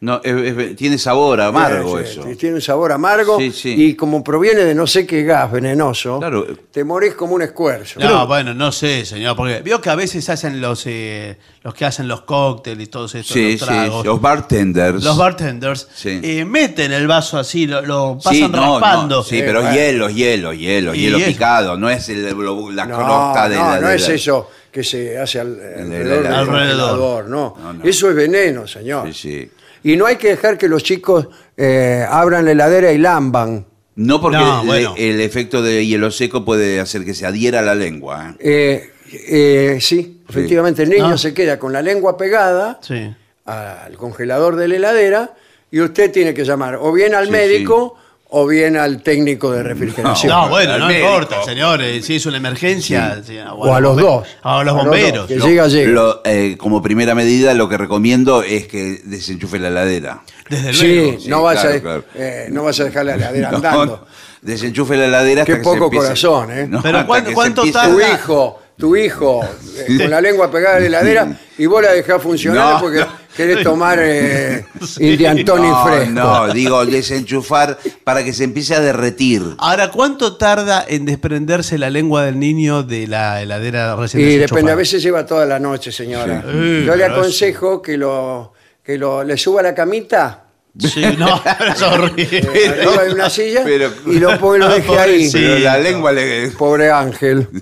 No, es- es- tiene sabor amargo eh, eso. tiene un sabor amargo Sí, sí. y como proviene de no sé qué gas venenoso, Claro. te morís como un escuerzo. No, bueno, no sé, señor, porque veo que a veces hacen los eh, los que hacen los cócteles y todos estos Sí, los sí, tragos. los bartenders. Los bartenders Sí. eh, meten el vaso así, lo, lo pasan Sí, no, raspando. no, sí, pero bueno. hielo, hielo, hielo, Y hielo eso. picado, no es el- lo- la No, crosta de no, la... no de es eso que se hace al- alrededor del Alrededor. congelador, no. No, no. Eso es veneno, señor. Sí, sí. Y no hay que dejar que los chicos eh, abran la heladera y lamban. No porque No, le- bueno. el efecto de hielo seco puede hacer que se adhiera a la lengua. ¿eh? Eh, eh, sí, efectivamente, el niño Ah. se queda con la lengua pegada Sí. al congelador de la heladera y usted tiene que llamar o bien al Sí, médico o bien al técnico de refrigeración. No, bueno, no médico. importa, señores. Si es una emergencia. sí, O a los dos. A los A los bomberos. dos, que llega, llega. Lo- eh, como primera medida, lo que recomiendo es que desenchufe la heladera. Desde Sí, luego. Sí, no, vas claro, a, claro. eh, no vas a dejar la heladera No, andando. desenchufe la heladera hasta Qué que se poco corazón, ¿eh? Pero ¿cuánto- cuánto empiece- Tu tarda? hijo, tu hijo, eh, con la lengua pegada a la heladera y vos la dejás funcionar No, porque no. querés tomar eh, Indiantoni No, fresco. no, digo desenchufar para que se empiece a derretir. Ahora, ¿cuánto tarda en desprenderse la lengua del niño de la heladera recién Y desenchufada? depende, a veces lleva toda la noche, señora. Sí. Yo le pero aconsejo que lo que lo le suba a la camita Sí, no, es horrible. eh, de una silla pero- y lo, ponga- lo deje ahí. Sí. Pero la lengua le... Pobre Ángel.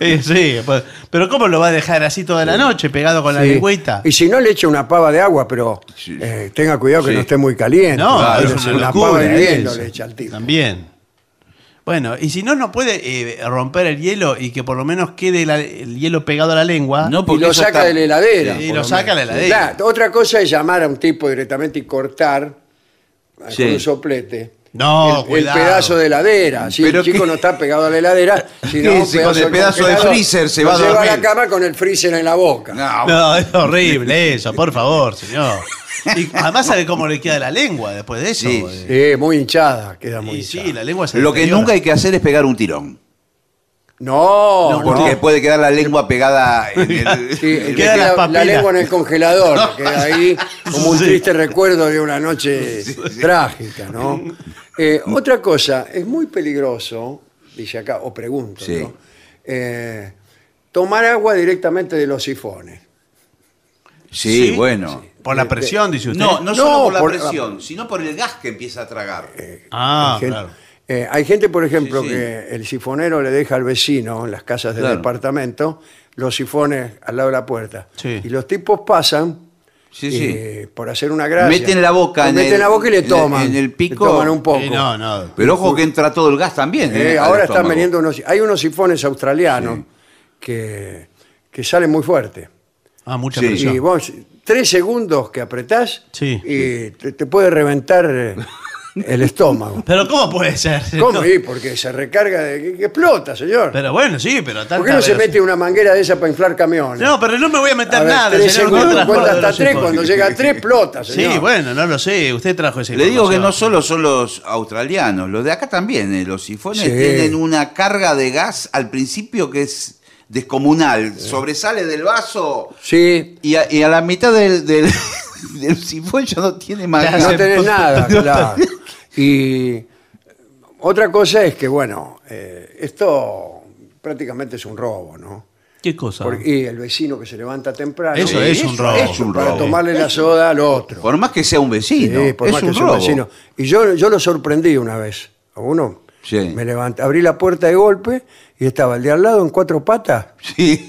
Eh, sí, pues, pero ¿cómo lo va a dejar así toda la noche pegado con la Sí. lengüita? Y si no le echa una pava de agua, pero Sí. eh, tenga cuidado que Sí. no esté muy caliente. No, Claro, es una pava locura le echa al tipo. También. Bueno, y si no, no puede eh, romper el hielo y que por lo menos quede la- el hielo pegado a la lengua. No, Y porque lo eso saca está- de la heladera. Por lo saca de la heladera. Claro, otra cosa es llamar a un tipo directamente y cortar Sí. con un soplete. No, el, el pedazo de heladera. Si Pero el chico qué- no está pegado a la heladera, sino ¿Qué? un Si con el pedazo de freezer se va a lleva a la dormir. cama con el freezer en la boca. No, No, es horrible eso, por favor, señor. Y además sabe cómo le queda la lengua después de eso. Sí, eh. Sí, muy hinchada, queda muy Y hinchada. sí, la lengua se Lo que nunca hay que hacer es pegar un tirón. No, no. Porque puede quedar la lengua pegada en el... Sí, Queda la, lengua en el congelador, queda ahí como un Sí. triste recuerdo de una noche trágica, ¿no? Eh, otra cosa, es muy peligroso, dice acá, o pregunto, Sí. ¿no? Eh, tomar agua directamente de los sifones. Sí, Sí, bueno. Por la presión, dice usted. No, no No, solo por la por- presión, sino por el gas que empieza a tragar. Ah, Hay gente, claro. Eh, hay gente, por ejemplo, Sí, sí. que el sifonero le deja al vecino en las casas del Claro. departamento los sifones al lado de la puerta. Sí. Y los tipos pasan Sí, eh, por hacer una gracia. Meten la boca Le en meten el- la boca y le toman. en el le pico. toman un poco. No, no. Pero ojo que entra todo el gas también. Eh, ¿eh? ahora están vendiendo unos... Hay unos sifones australianos Sí. que, que salen muy fuerte. Ah, mucha Sí. presión. Y vos, tres segundos que apretás Sí. y te, te puede reventar eh, el estómago. Pero ¿cómo puede ser? ¿Cómo? Y porque se recarga de que, que explota, señor. Pero bueno, sí, pero tanta ¿Por qué no se velocidad. mete una manguera de esa para inflar camiones? No, pero no me voy a meter A ver, nada, tres señor. segundos, cuenta hasta tres, cuando llega a tres, explota, señor. Sí, bueno, no lo sé. Usted trajo esa Le digo que no solo son los australianos, los de acá también, eh, los sifones Sí. tienen una carga de gas al principio que es descomunal, sobresale del vaso Sí, y a, y a la mitad del, del, del sifón ya no tiene más Ya gas. no tenés nada, claro. Y otra cosa es que, bueno, eh, esto prácticamente es un robo, ¿no? ¿Qué cosa? Porque- y el vecino que se levanta temprano. Eso Sí, es un robo. es un Para robo. tomarle la soda al otro. Por más que sea un vecino, Sí, por es más un que sea un robo. vecino. Y yo, yo lo sorprendí una vez. A uno Sí. me levanté, abrí la puerta de golpe y estaba el de al lado en cuatro patas. Sí,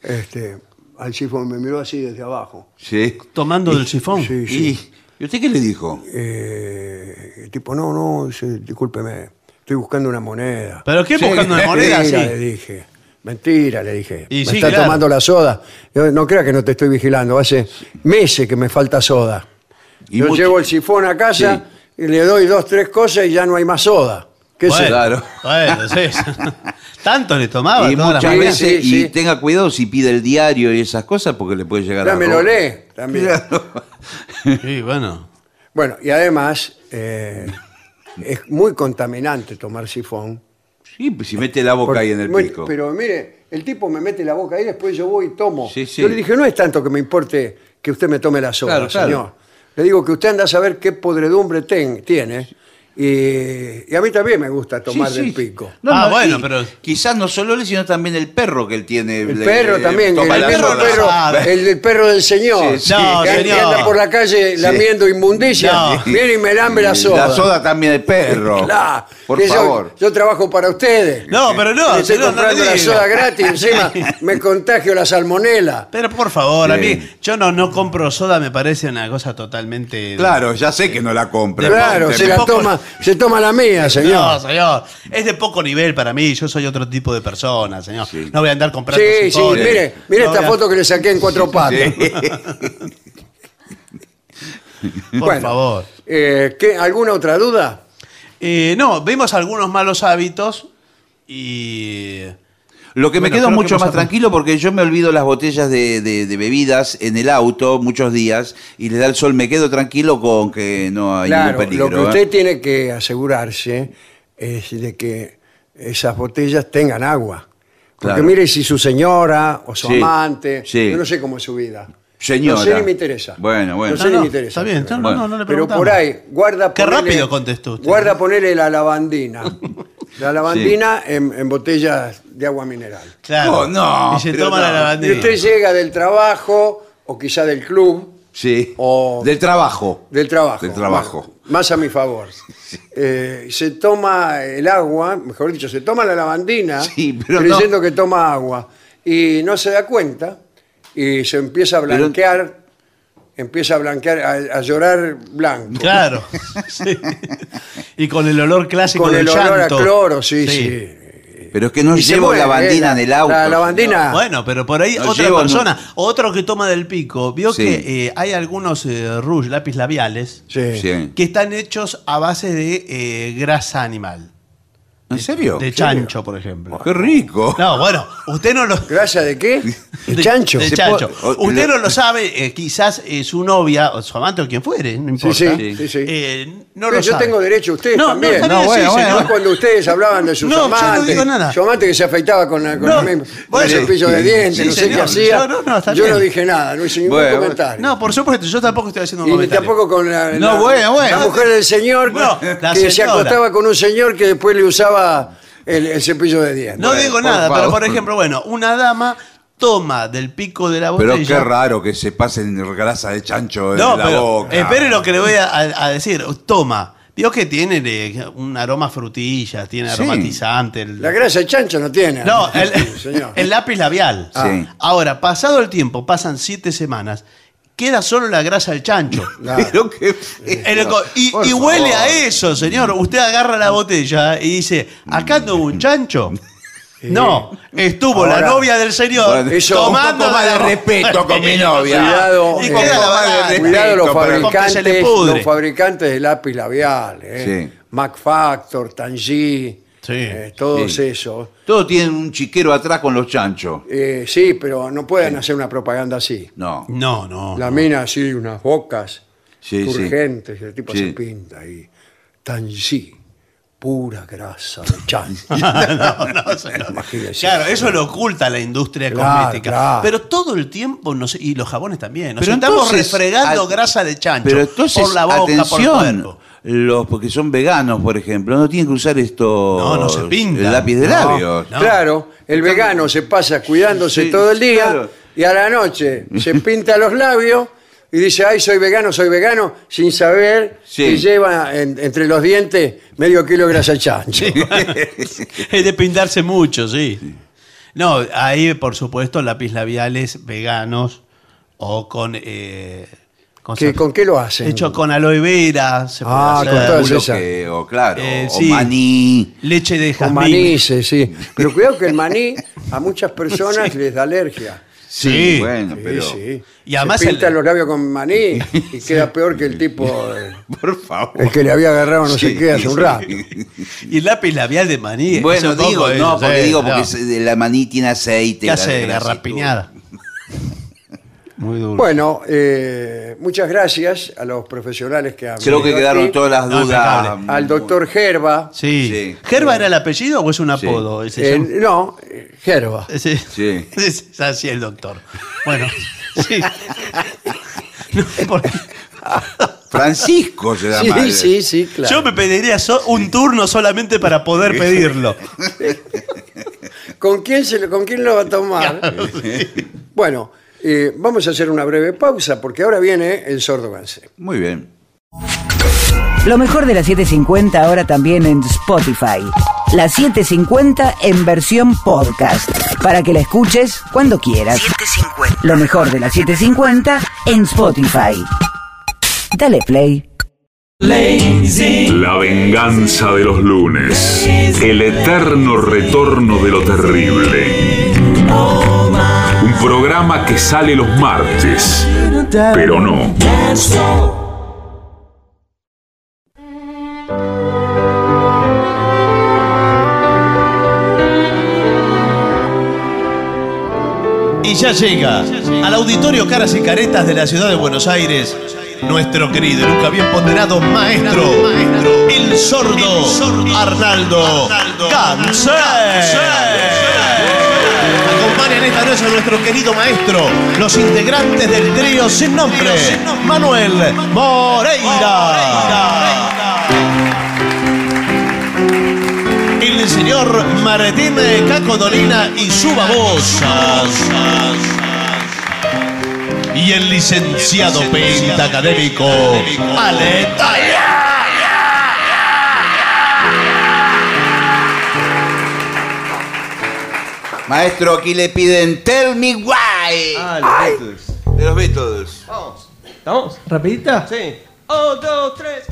Este, al sifón me miró así desde abajo. sí. Tomando del sifón. Sí, sí. ¿Y, ¿y usted qué le dijo? Eh, el tipo, no, no, dice, discúlpeme, estoy buscando una moneda. ¿Pero qué Sí. buscando de moneda? Mentira, Sí. le dije. Mentira, le dije. Y me sí, está claro. tomando la soda. Yo, no crea que no te estoy vigilando. Hace meses que me falta soda. Y Yo mucho- llevo el sifón a casa y le doy dos, tres cosas y ya no hay más soda. ¿Qué Bueno, sé? Claro. Bueno, sí. Tanto le tomaba y todas muchas veces, sí, y tenga cuidado si pide el diario y esas cosas porque le puede llegar Ya a me lo lee también. Sí, bueno. Bueno, y además eh, es muy contaminante tomar sifón. Sí, pues si mete la boca ahí en el Muy- pico. Pero mire, el tipo me mete la boca ahí, después yo voy y tomo. Sí, sí. Yo le dije, no es tanto que me importe que usted me tome la Claro, claro. señor. Le digo que usted anda a saber qué podredumbre ten- tiene. Y, y a mí también me gusta tomar Sí, del pico. Ah, bueno, pero- Quizás no solo él, sino también el perro que él tiene. El le- perro también, el mismo perro, sabe. el, del perro del señor. Sí, sí. No, que, que señor. anda por la calle lamiendo inmundicia, No. viene y me lambe la soda. La soda también el perro. Claro, Por que yo- favor. Yo, trabajo para ustedes. No, pero no, Le estoy señor, no comprando le la diga. soda gratis, encima me contagio la salmonela. Pero por favor, a mí, yo no, no compro soda, me parece una cosa totalmente. Claro, ya sé que no la compra. Claro, se la poco- toma, se toma la mía, No, señor. señor. Es de poco nivel para mí. Yo soy otro tipo de persona, señor. Sí. No voy a andar comprando. Sí, sí, mire, mire No esta a- foto que le saqué en cuatro patas. Por Bueno. favor. Eh, ¿qué, ¿Alguna otra duda? Eh, no, vemos algunos malos hábitos y. Lo que me quedo que mucho más tranquilo porque yo me olvido las botellas de, de- de bebidas en el auto muchos días y le da el sol. Me quedo tranquilo con que no hay Claro, ningún peligro. lo que ¿eh? usted tiene que asegurarse es de que esas botellas tengan agua. Porque Claro. mire si su señora o su Sí, amante, sí. yo no sé cómo es su vida. Señora. No sé ni me interesa. Bueno, bueno. No sé No, ni no, me interesa. está bien, no, no, no, no le Pero preguntamos. por ahí, guarda Qué ponerle- rápido contestó usted. Guarda ponerle la lavandina. La lavandina en, en botellas de agua mineral. Claro. Oh, no, y se pero toma no. la Y lavandina. usted llega del trabajo o quizá del club, Sí. O- Del trabajo. del trabajo. Del trabajo. Bueno, más a mi favor. Eh, se toma el agua, mejor dicho, se toma la lavandina Sí, pero creyendo que toma agua y no se da cuenta y se empieza a Pero- blanquear, empieza a blanquear, a, a llorar blanco. Claro. Sí. Y con el olor clásico Con del el olor llanto. a cloro, sí, sí. Pero es que no Y se llevo mueve, lavandina eh, en el auto. La lavandina. Bueno, pero por ahí No otra llevo, persona, otro que toma del pico, vio Sí. que eh, hay algunos eh, rouge, lápiz labiales, Sí. Sí. que están hechos a base de eh, grasa animal. ¿En serio? De chancho, por ejemplo. Oh, ¡Qué rico! No, bueno, usted no lo... ¿Grasa de qué? ¿De chancho? De chancho. puede- o- Usted no lo sabe, eh, quizás eh, su novia, o su amante o quien fuere, no importa. sí, sí, sí. Eh, no Pero lo yo sabe. tengo derecho, ustedes No, también. No, No, bueno, sí, bueno. señor. No cuando ustedes hablaban de sus No, yo no amantes, digo nada. su amante que se afeitaba con, la, con No, el bueno, cepillo de dientes, sí, no sé señor. qué hacía. No, no, no, está yo bien. no dije nada, no hice ningún Bueno, comentario. No, por supuesto, yo tampoco estoy haciendo un y ni comentario. tampoco con la, No, la- bueno, bueno. la mujer del señor que se acostaba con un señor que después le usaba el, el cepillo de dientes. No digo por nada, pero favor. por ejemplo, bueno, una dama toma del pico de la Pero botella. qué raro que se pasen grasa de chancho en No, la pero boca. espere lo que le voy a, decir. Toma. Vio que tiene eh, un aroma a frutillas, tiene Sí. aromatizante. el- La grasa de chancho no tiene. No, el, señor. el lápiz labial. Sí. Ahora, pasado el tiempo, pasan siete semanas, queda solo la grasa del chancho. Claro. Pero qué feo. En el co- y, Por y huele a eso, señor. Usted agarra la botella y dice, acá no hubo un chancho. No, estuvo Ahora- la novia del señor Bueno, eso- tomando poco más de respeto con mi novia. Cuidado, Y eh, queda la barata. Cuidado los respeto, pero- porque se le fabricantes, pudre. los fabricantes de lápiz labial, ¿eh? Sí. Mac Factor, Tangy, Sí. eh, todos Sí. esos. Todos tienen un chiquero atrás con los chanchos. Eh, sí, pero no pueden hacer una propaganda así. No. No, no. La mina así, unas bocas Sí, sí. urgentes, el tipo Sí. se pinta ahí. Tangy, pura grasa de chancho. no, no. Claro, eso lo oculta la industria Claro, cosmética. claro. Pero todo el tiempo, no sé, y los jabones también. Nos Pero estamos entonces, refregando al- grasa de chancho. Pero entonces, por la boca, por el atención, cuerpo. Los porque son veganos, por ejemplo, no tienen que usar esto. No, no se pintan. El lápiz de No. labios. No. Claro, el vegano se pasa cuidándose Sí, todo el día claro. y a la noche se pinta los labios y dice, ay, soy vegano, soy vegano, sin saber Sí. que lleva en- entre los dientes medio kilo de grasa chancho. Es de pintarse mucho, sí. No, hay, por supuesto, lápiz labiales veganos o con... Eh, con ¿Qué- ¿Con qué lo hacen? Hecho con aloe vera, se puede Ah, hacer. con todas claro, Eh, o sí. maní. Leche de jazmín. maní, sí, sí. Pero cuidado que el maní a muchas personas les da alergia. Sí. bueno, Sí, pero. sí. Y además se pinta el- los labios con maní y queda peor que el tipo, eh, Por favor. el que le había agarrado no sé qué hace un rato. Y el lápiz labial de maní. Bueno, digo, poco, no, porque sí, digo, porque la maní tiene aceite. ¿Qué hace? todo. Garrapiñada. Muy duro. Bueno, eh, muchas gracias a los profesionales que han Creo que quedaron aquí. todas las No, dudas. impecable. Al doctor Gerba. Sí. Sí. ¿Gerba era el apellido o es un Sí. apodo? Ese eh, llama- no, eh, Gerba. Sí. Sí. Es así el doctor. Bueno, sí. No, porque Francisco se llama. Sí, sí, sí, claro. Yo me pediría so- un turno solamente para poder pedirlo. ¿Con quién, se lo, ¿Con quién lo va a tomar? Bueno, eh, vamos a hacer una breve pausa porque ahora viene el sordo Gansé. Muy bien. Lo mejor de la 750 ahora también en Spotify. La 750 en versión podcast. Para que la escuches cuando quieras. Lo mejor de la 750 en Spotify. Dale play. La venganza de los lunes. El eterno retorno de lo terrible. Programa que sale los martes, pero no. Y ya llega al auditorio Caras y Caretas de la ciudad de Buenos Aires nuestro querido y nunca bien ponderado maestro, el sordo Arnaldo Ganser. Acompañan noche a nuestro querido maestro, los integrantes del trío sin nombre, Manuel Moreira. El señor Martín Caco Dolina y su babosa. Y el licenciado pentacadémico Ale Maestro, aquí le piden Tell Me Why. Ah, los Beatles. De los Beatles. Vamos. ¿Estamos? ¿Rapidita? Sí. Un, dos, tres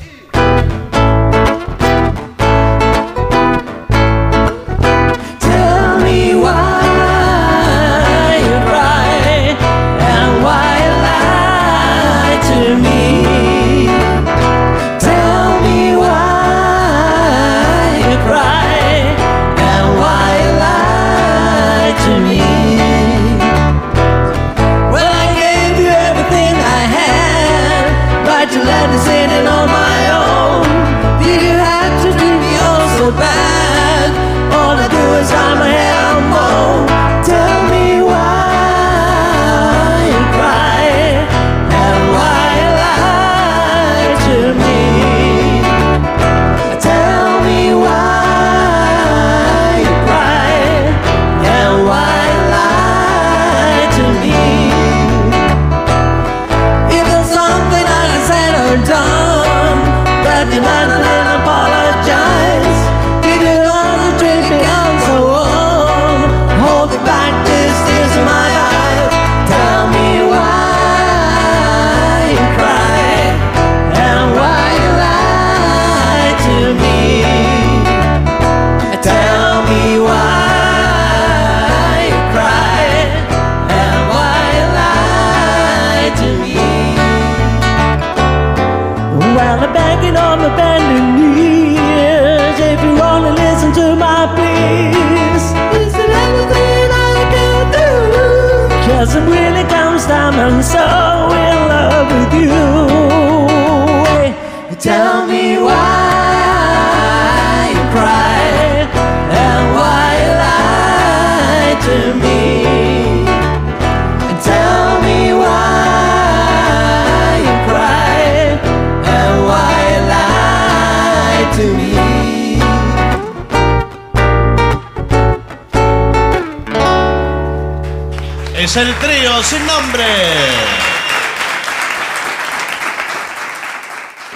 Es el trío sin nombre.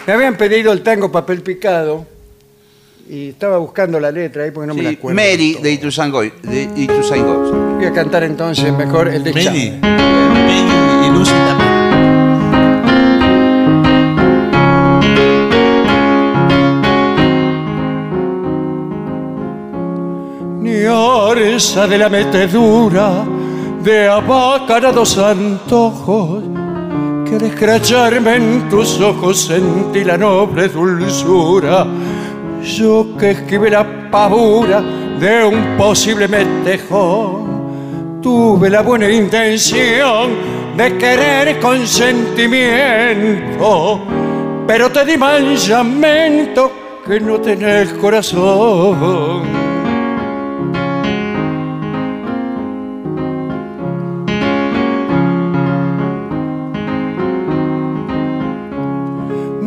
Me habían pedido el tango papel picado y estaba buscando la letra ahí porque no me la Sí, acuerdo. Mary de Ituzaingó. De Ituzaingó. Voy a cantar entonces mejor el de Mary. Chávez. Mary y Lucy también. ni orza de la metedura de abacarados antojos que al escracharme en tus ojos sentí la noble dulzura. Yo que esquivé la pavura de un posible metejón tuve la buena intención de querer con sentimiento pero te di manchamiento que no tenés corazón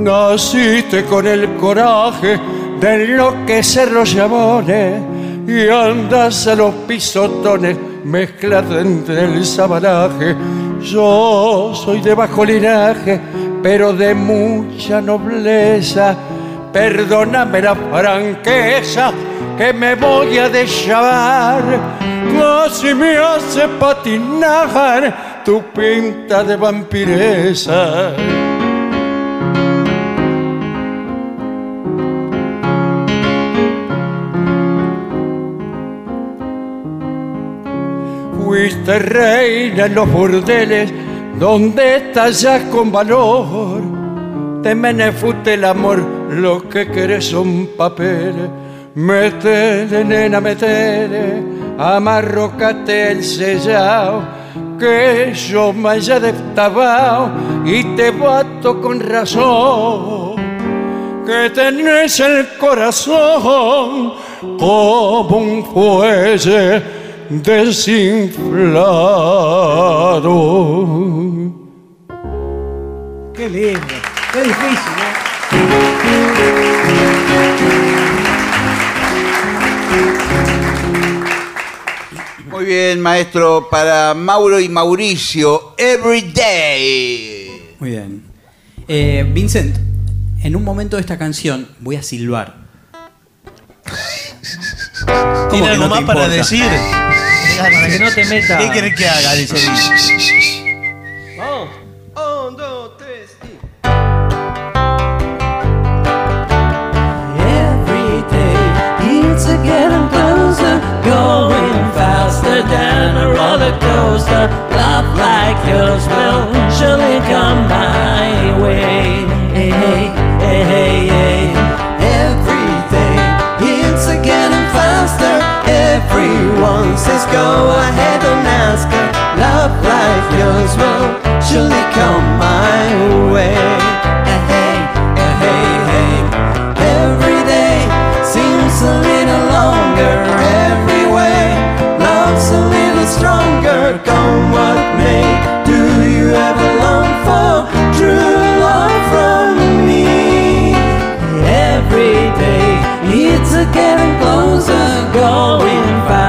Naciste con el coraje de enloquecer los amores y andas a los pisotones mezclado entre el sabanaje. Yo soy de bajo linaje, pero de mucha nobleza. Perdóname la franqueza que me voy a deschavar. Casi me hace patinar tu pinta de vampiresa. Fuiste reina en los burdeles donde estallas con valor. Te menefute el amor, lo que querés son papeles. Metele, nena, metele, amarrocate el sellao, que yo me haya destabao y te bato con razón. Que tenés el corazón como un fuelle desinflado. Qué lindo. Qué difícil, ¿eh? Muy bien, maestro. Para Mauro y Mauricio, Every Day. Muy bien. Eh, Vincent, en un momento de esta canción voy a silbar. ¿Cómo ¿Tiene algo no te más para decir? Para que no te meta. ¿Qué querés que haga? Dice Vamos. Un, dos, tres y. Every day it's a getting closer, going faster than a roller coaster. Love like yours will surely come my Says go ahead and ask her. Love like yours will surely come my way. Hey, hey, hey. Every day seems a little longer every way. Love's a little stronger, come what may. Do you ever long for true love from me? Every day it's getting closer, going faster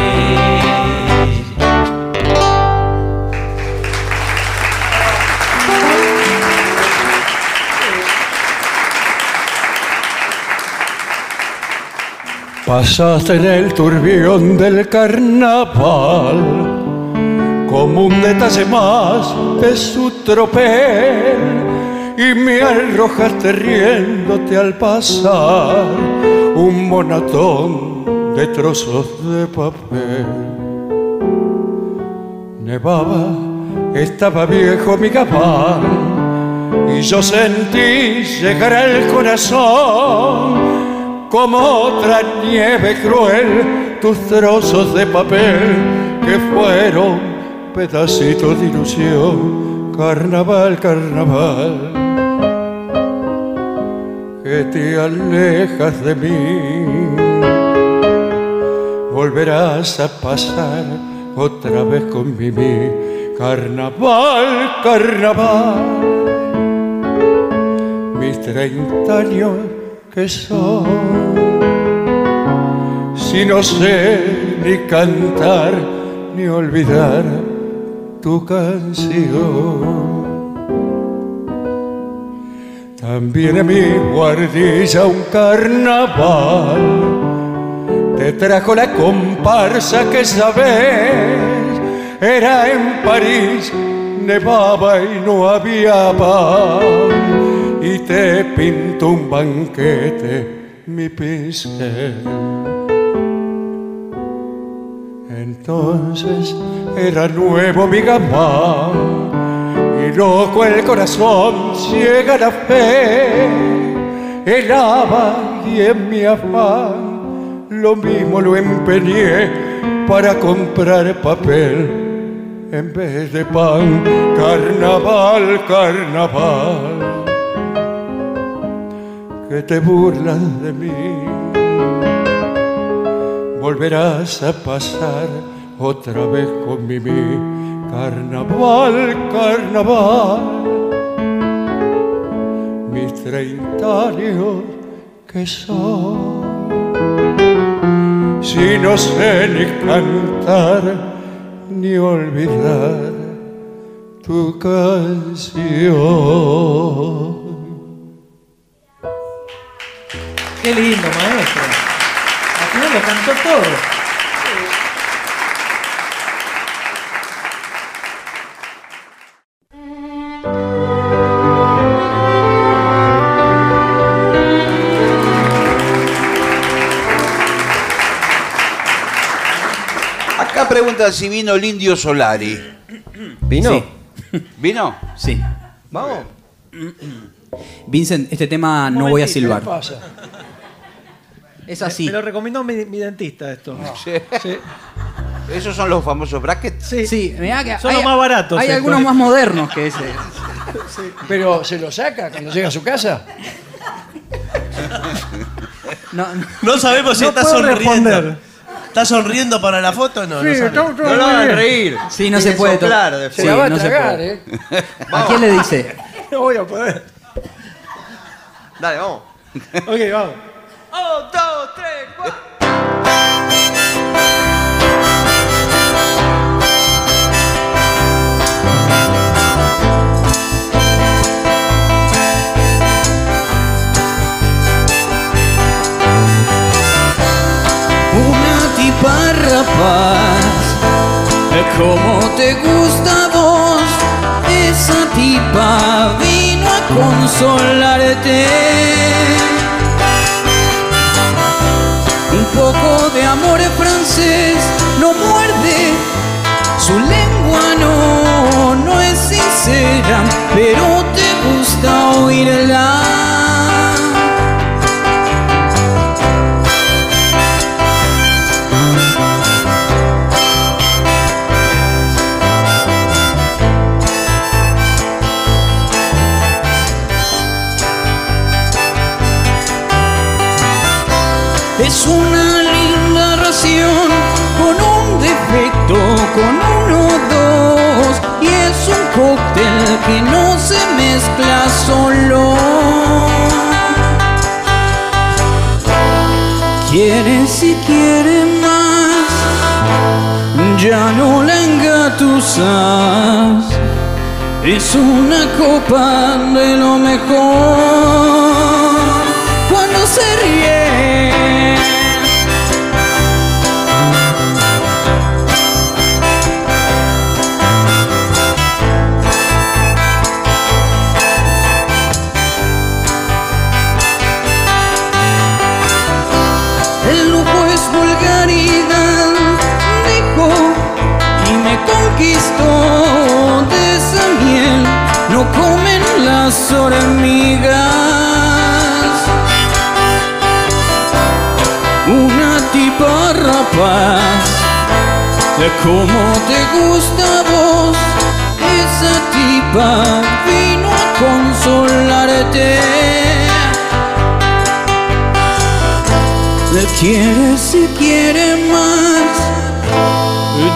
Pasaste en el turbión del carnaval como un detalle más de su tropel y me arrojaste riéndote al pasar un monatón de trozos de papel. Nevaba, estaba viejo mi gabán y yo sentí llegar al corazón como otra nieve cruel tus trozos de papel que fueron pedacitos de ilusión, carnaval, carnaval, que te alejas de mí, volverás a pasar otra vez con carnaval, carnaval, mis treinta años que son, si no sé ni cantar ni olvidar tu canción. También en mi guardilla un carnaval te trajo la comparsa que sabes era en París, nevaba y no había pan y te pintó un banquete mi pincel. Entonces era nuevo mi gabán y loco el corazón, ciega la fe, helaba y en mi afán lo mismo lo empeñé para comprar papel en vez de pan. Carnaval, carnaval, que te burlas de mí volverás a pasar otra vez con Mimi. Carnaval, carnaval, mis treinta años que son. Si no sé ni cantar ni olvidar tu canción. Qué lindo, maestro. Al final lo cantó todo. Acá pregunta si vino el indio Solari. ¿Vino? Sí. ¿Vino? Sí. Vamos. Vincent, este tema no voy a silbar. ¿Qué pasa? Es así. Me lo recomendó mi, mi dentista esto. Sí. ¿Esos son los famosos brackets? Sí. Sí, mirá que Son hay, los más baratos. Hay estos. algunos más modernos que ese. Pero se lo saca cuando llega a su casa. No, no. No sabemos si No está sonriendo. responder. ¿Está sonriendo para la foto o no? Sí, no, lo hagan bien. reír. Sí, no se puede. soplar después. Se Sí, la va a no se tragar, puede. ¿eh? ¿A quién le dice? No voy a poder. Dale, vamos. Ok, vamos. Un, dos, tres, cuatro. Rapaz, como te gusta vos, esa tipa vino a consolarte. Un poco de amor francés no muerde, su lengua no, no es sincera, pero te gusta oírla. que no se mezcla solo. Quiere si quiere más, ya no la engatusas. Es una copa de lo mejor. De cómo te gusta vos. Esa tipa vino a consolarte. Le quiere si quiere más,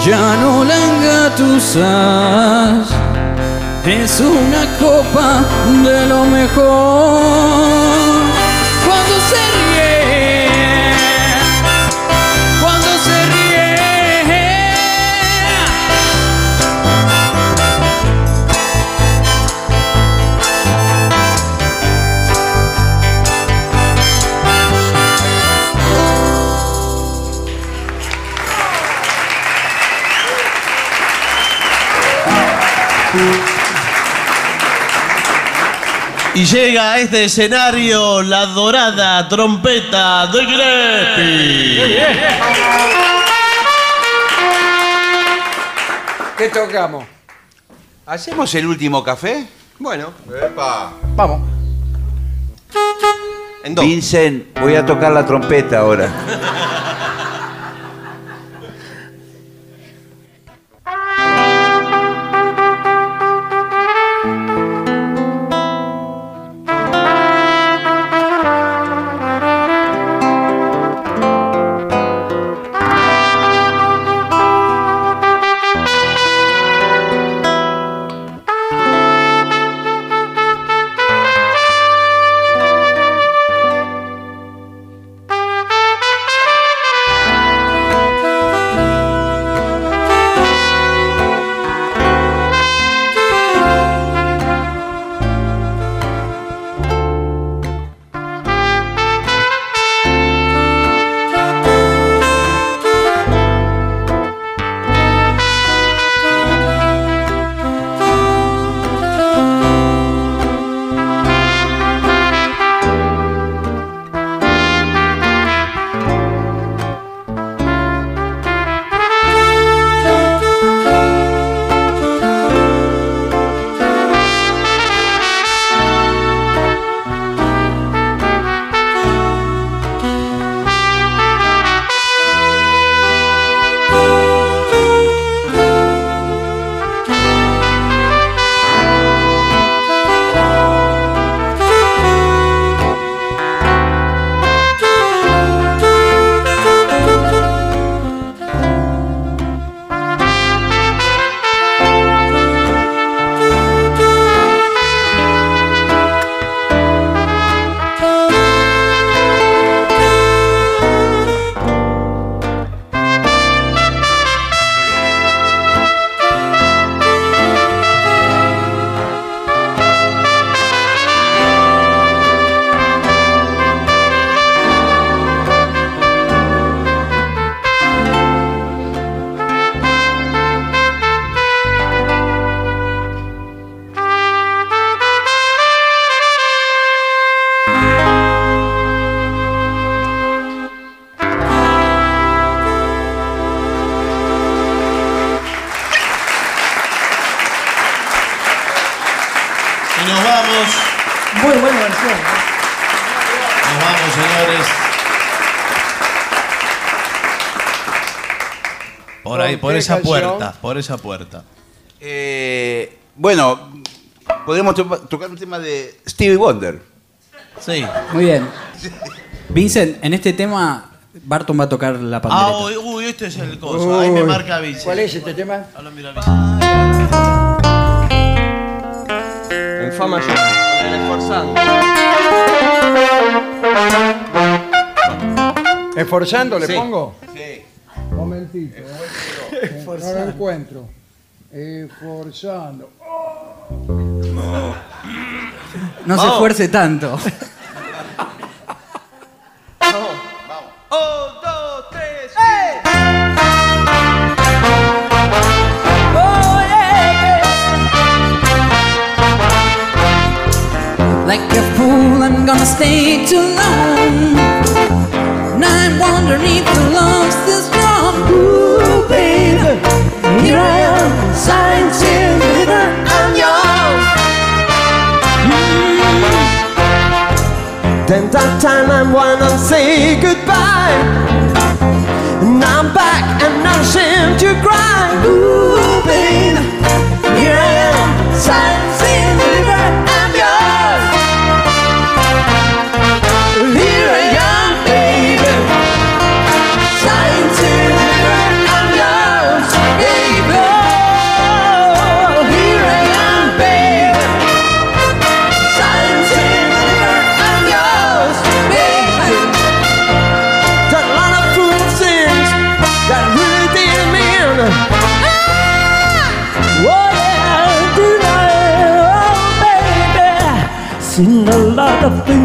ya no la engatusas. Es una copa de lo mejor. Y llega a este escenario la dorada trompeta de Gillespie. ¿Qué tocamos? ¿Hacemos el último café? Bueno, Vamos. en dos. Vincent, voy a tocar la trompeta ahora. Por esa canción? puerta, por esa puerta. Eh, bueno, podemos to- tocar un tema de Stevie Wonder. Sí. Muy bien. Vincent, en este tema, Barton va a tocar la Ah, pandereta. uy, uy, este es el coso. Ahí me Uy. marca Vincent. ¿Cuál es este tema? Ahora mira Vincent. En fa mayor. El esforzando. ¿Esforzando le Sí. pongo? No lo encuentro. Eh, forzando. No se esfuerce tanto. Un, oh, dos, tres, Like a fool, I'm gonna stay too long. Now I'm wondering if the love's still Then that time I wanna say goodbye. And I'm back and I'm ashamed to cry. lot of.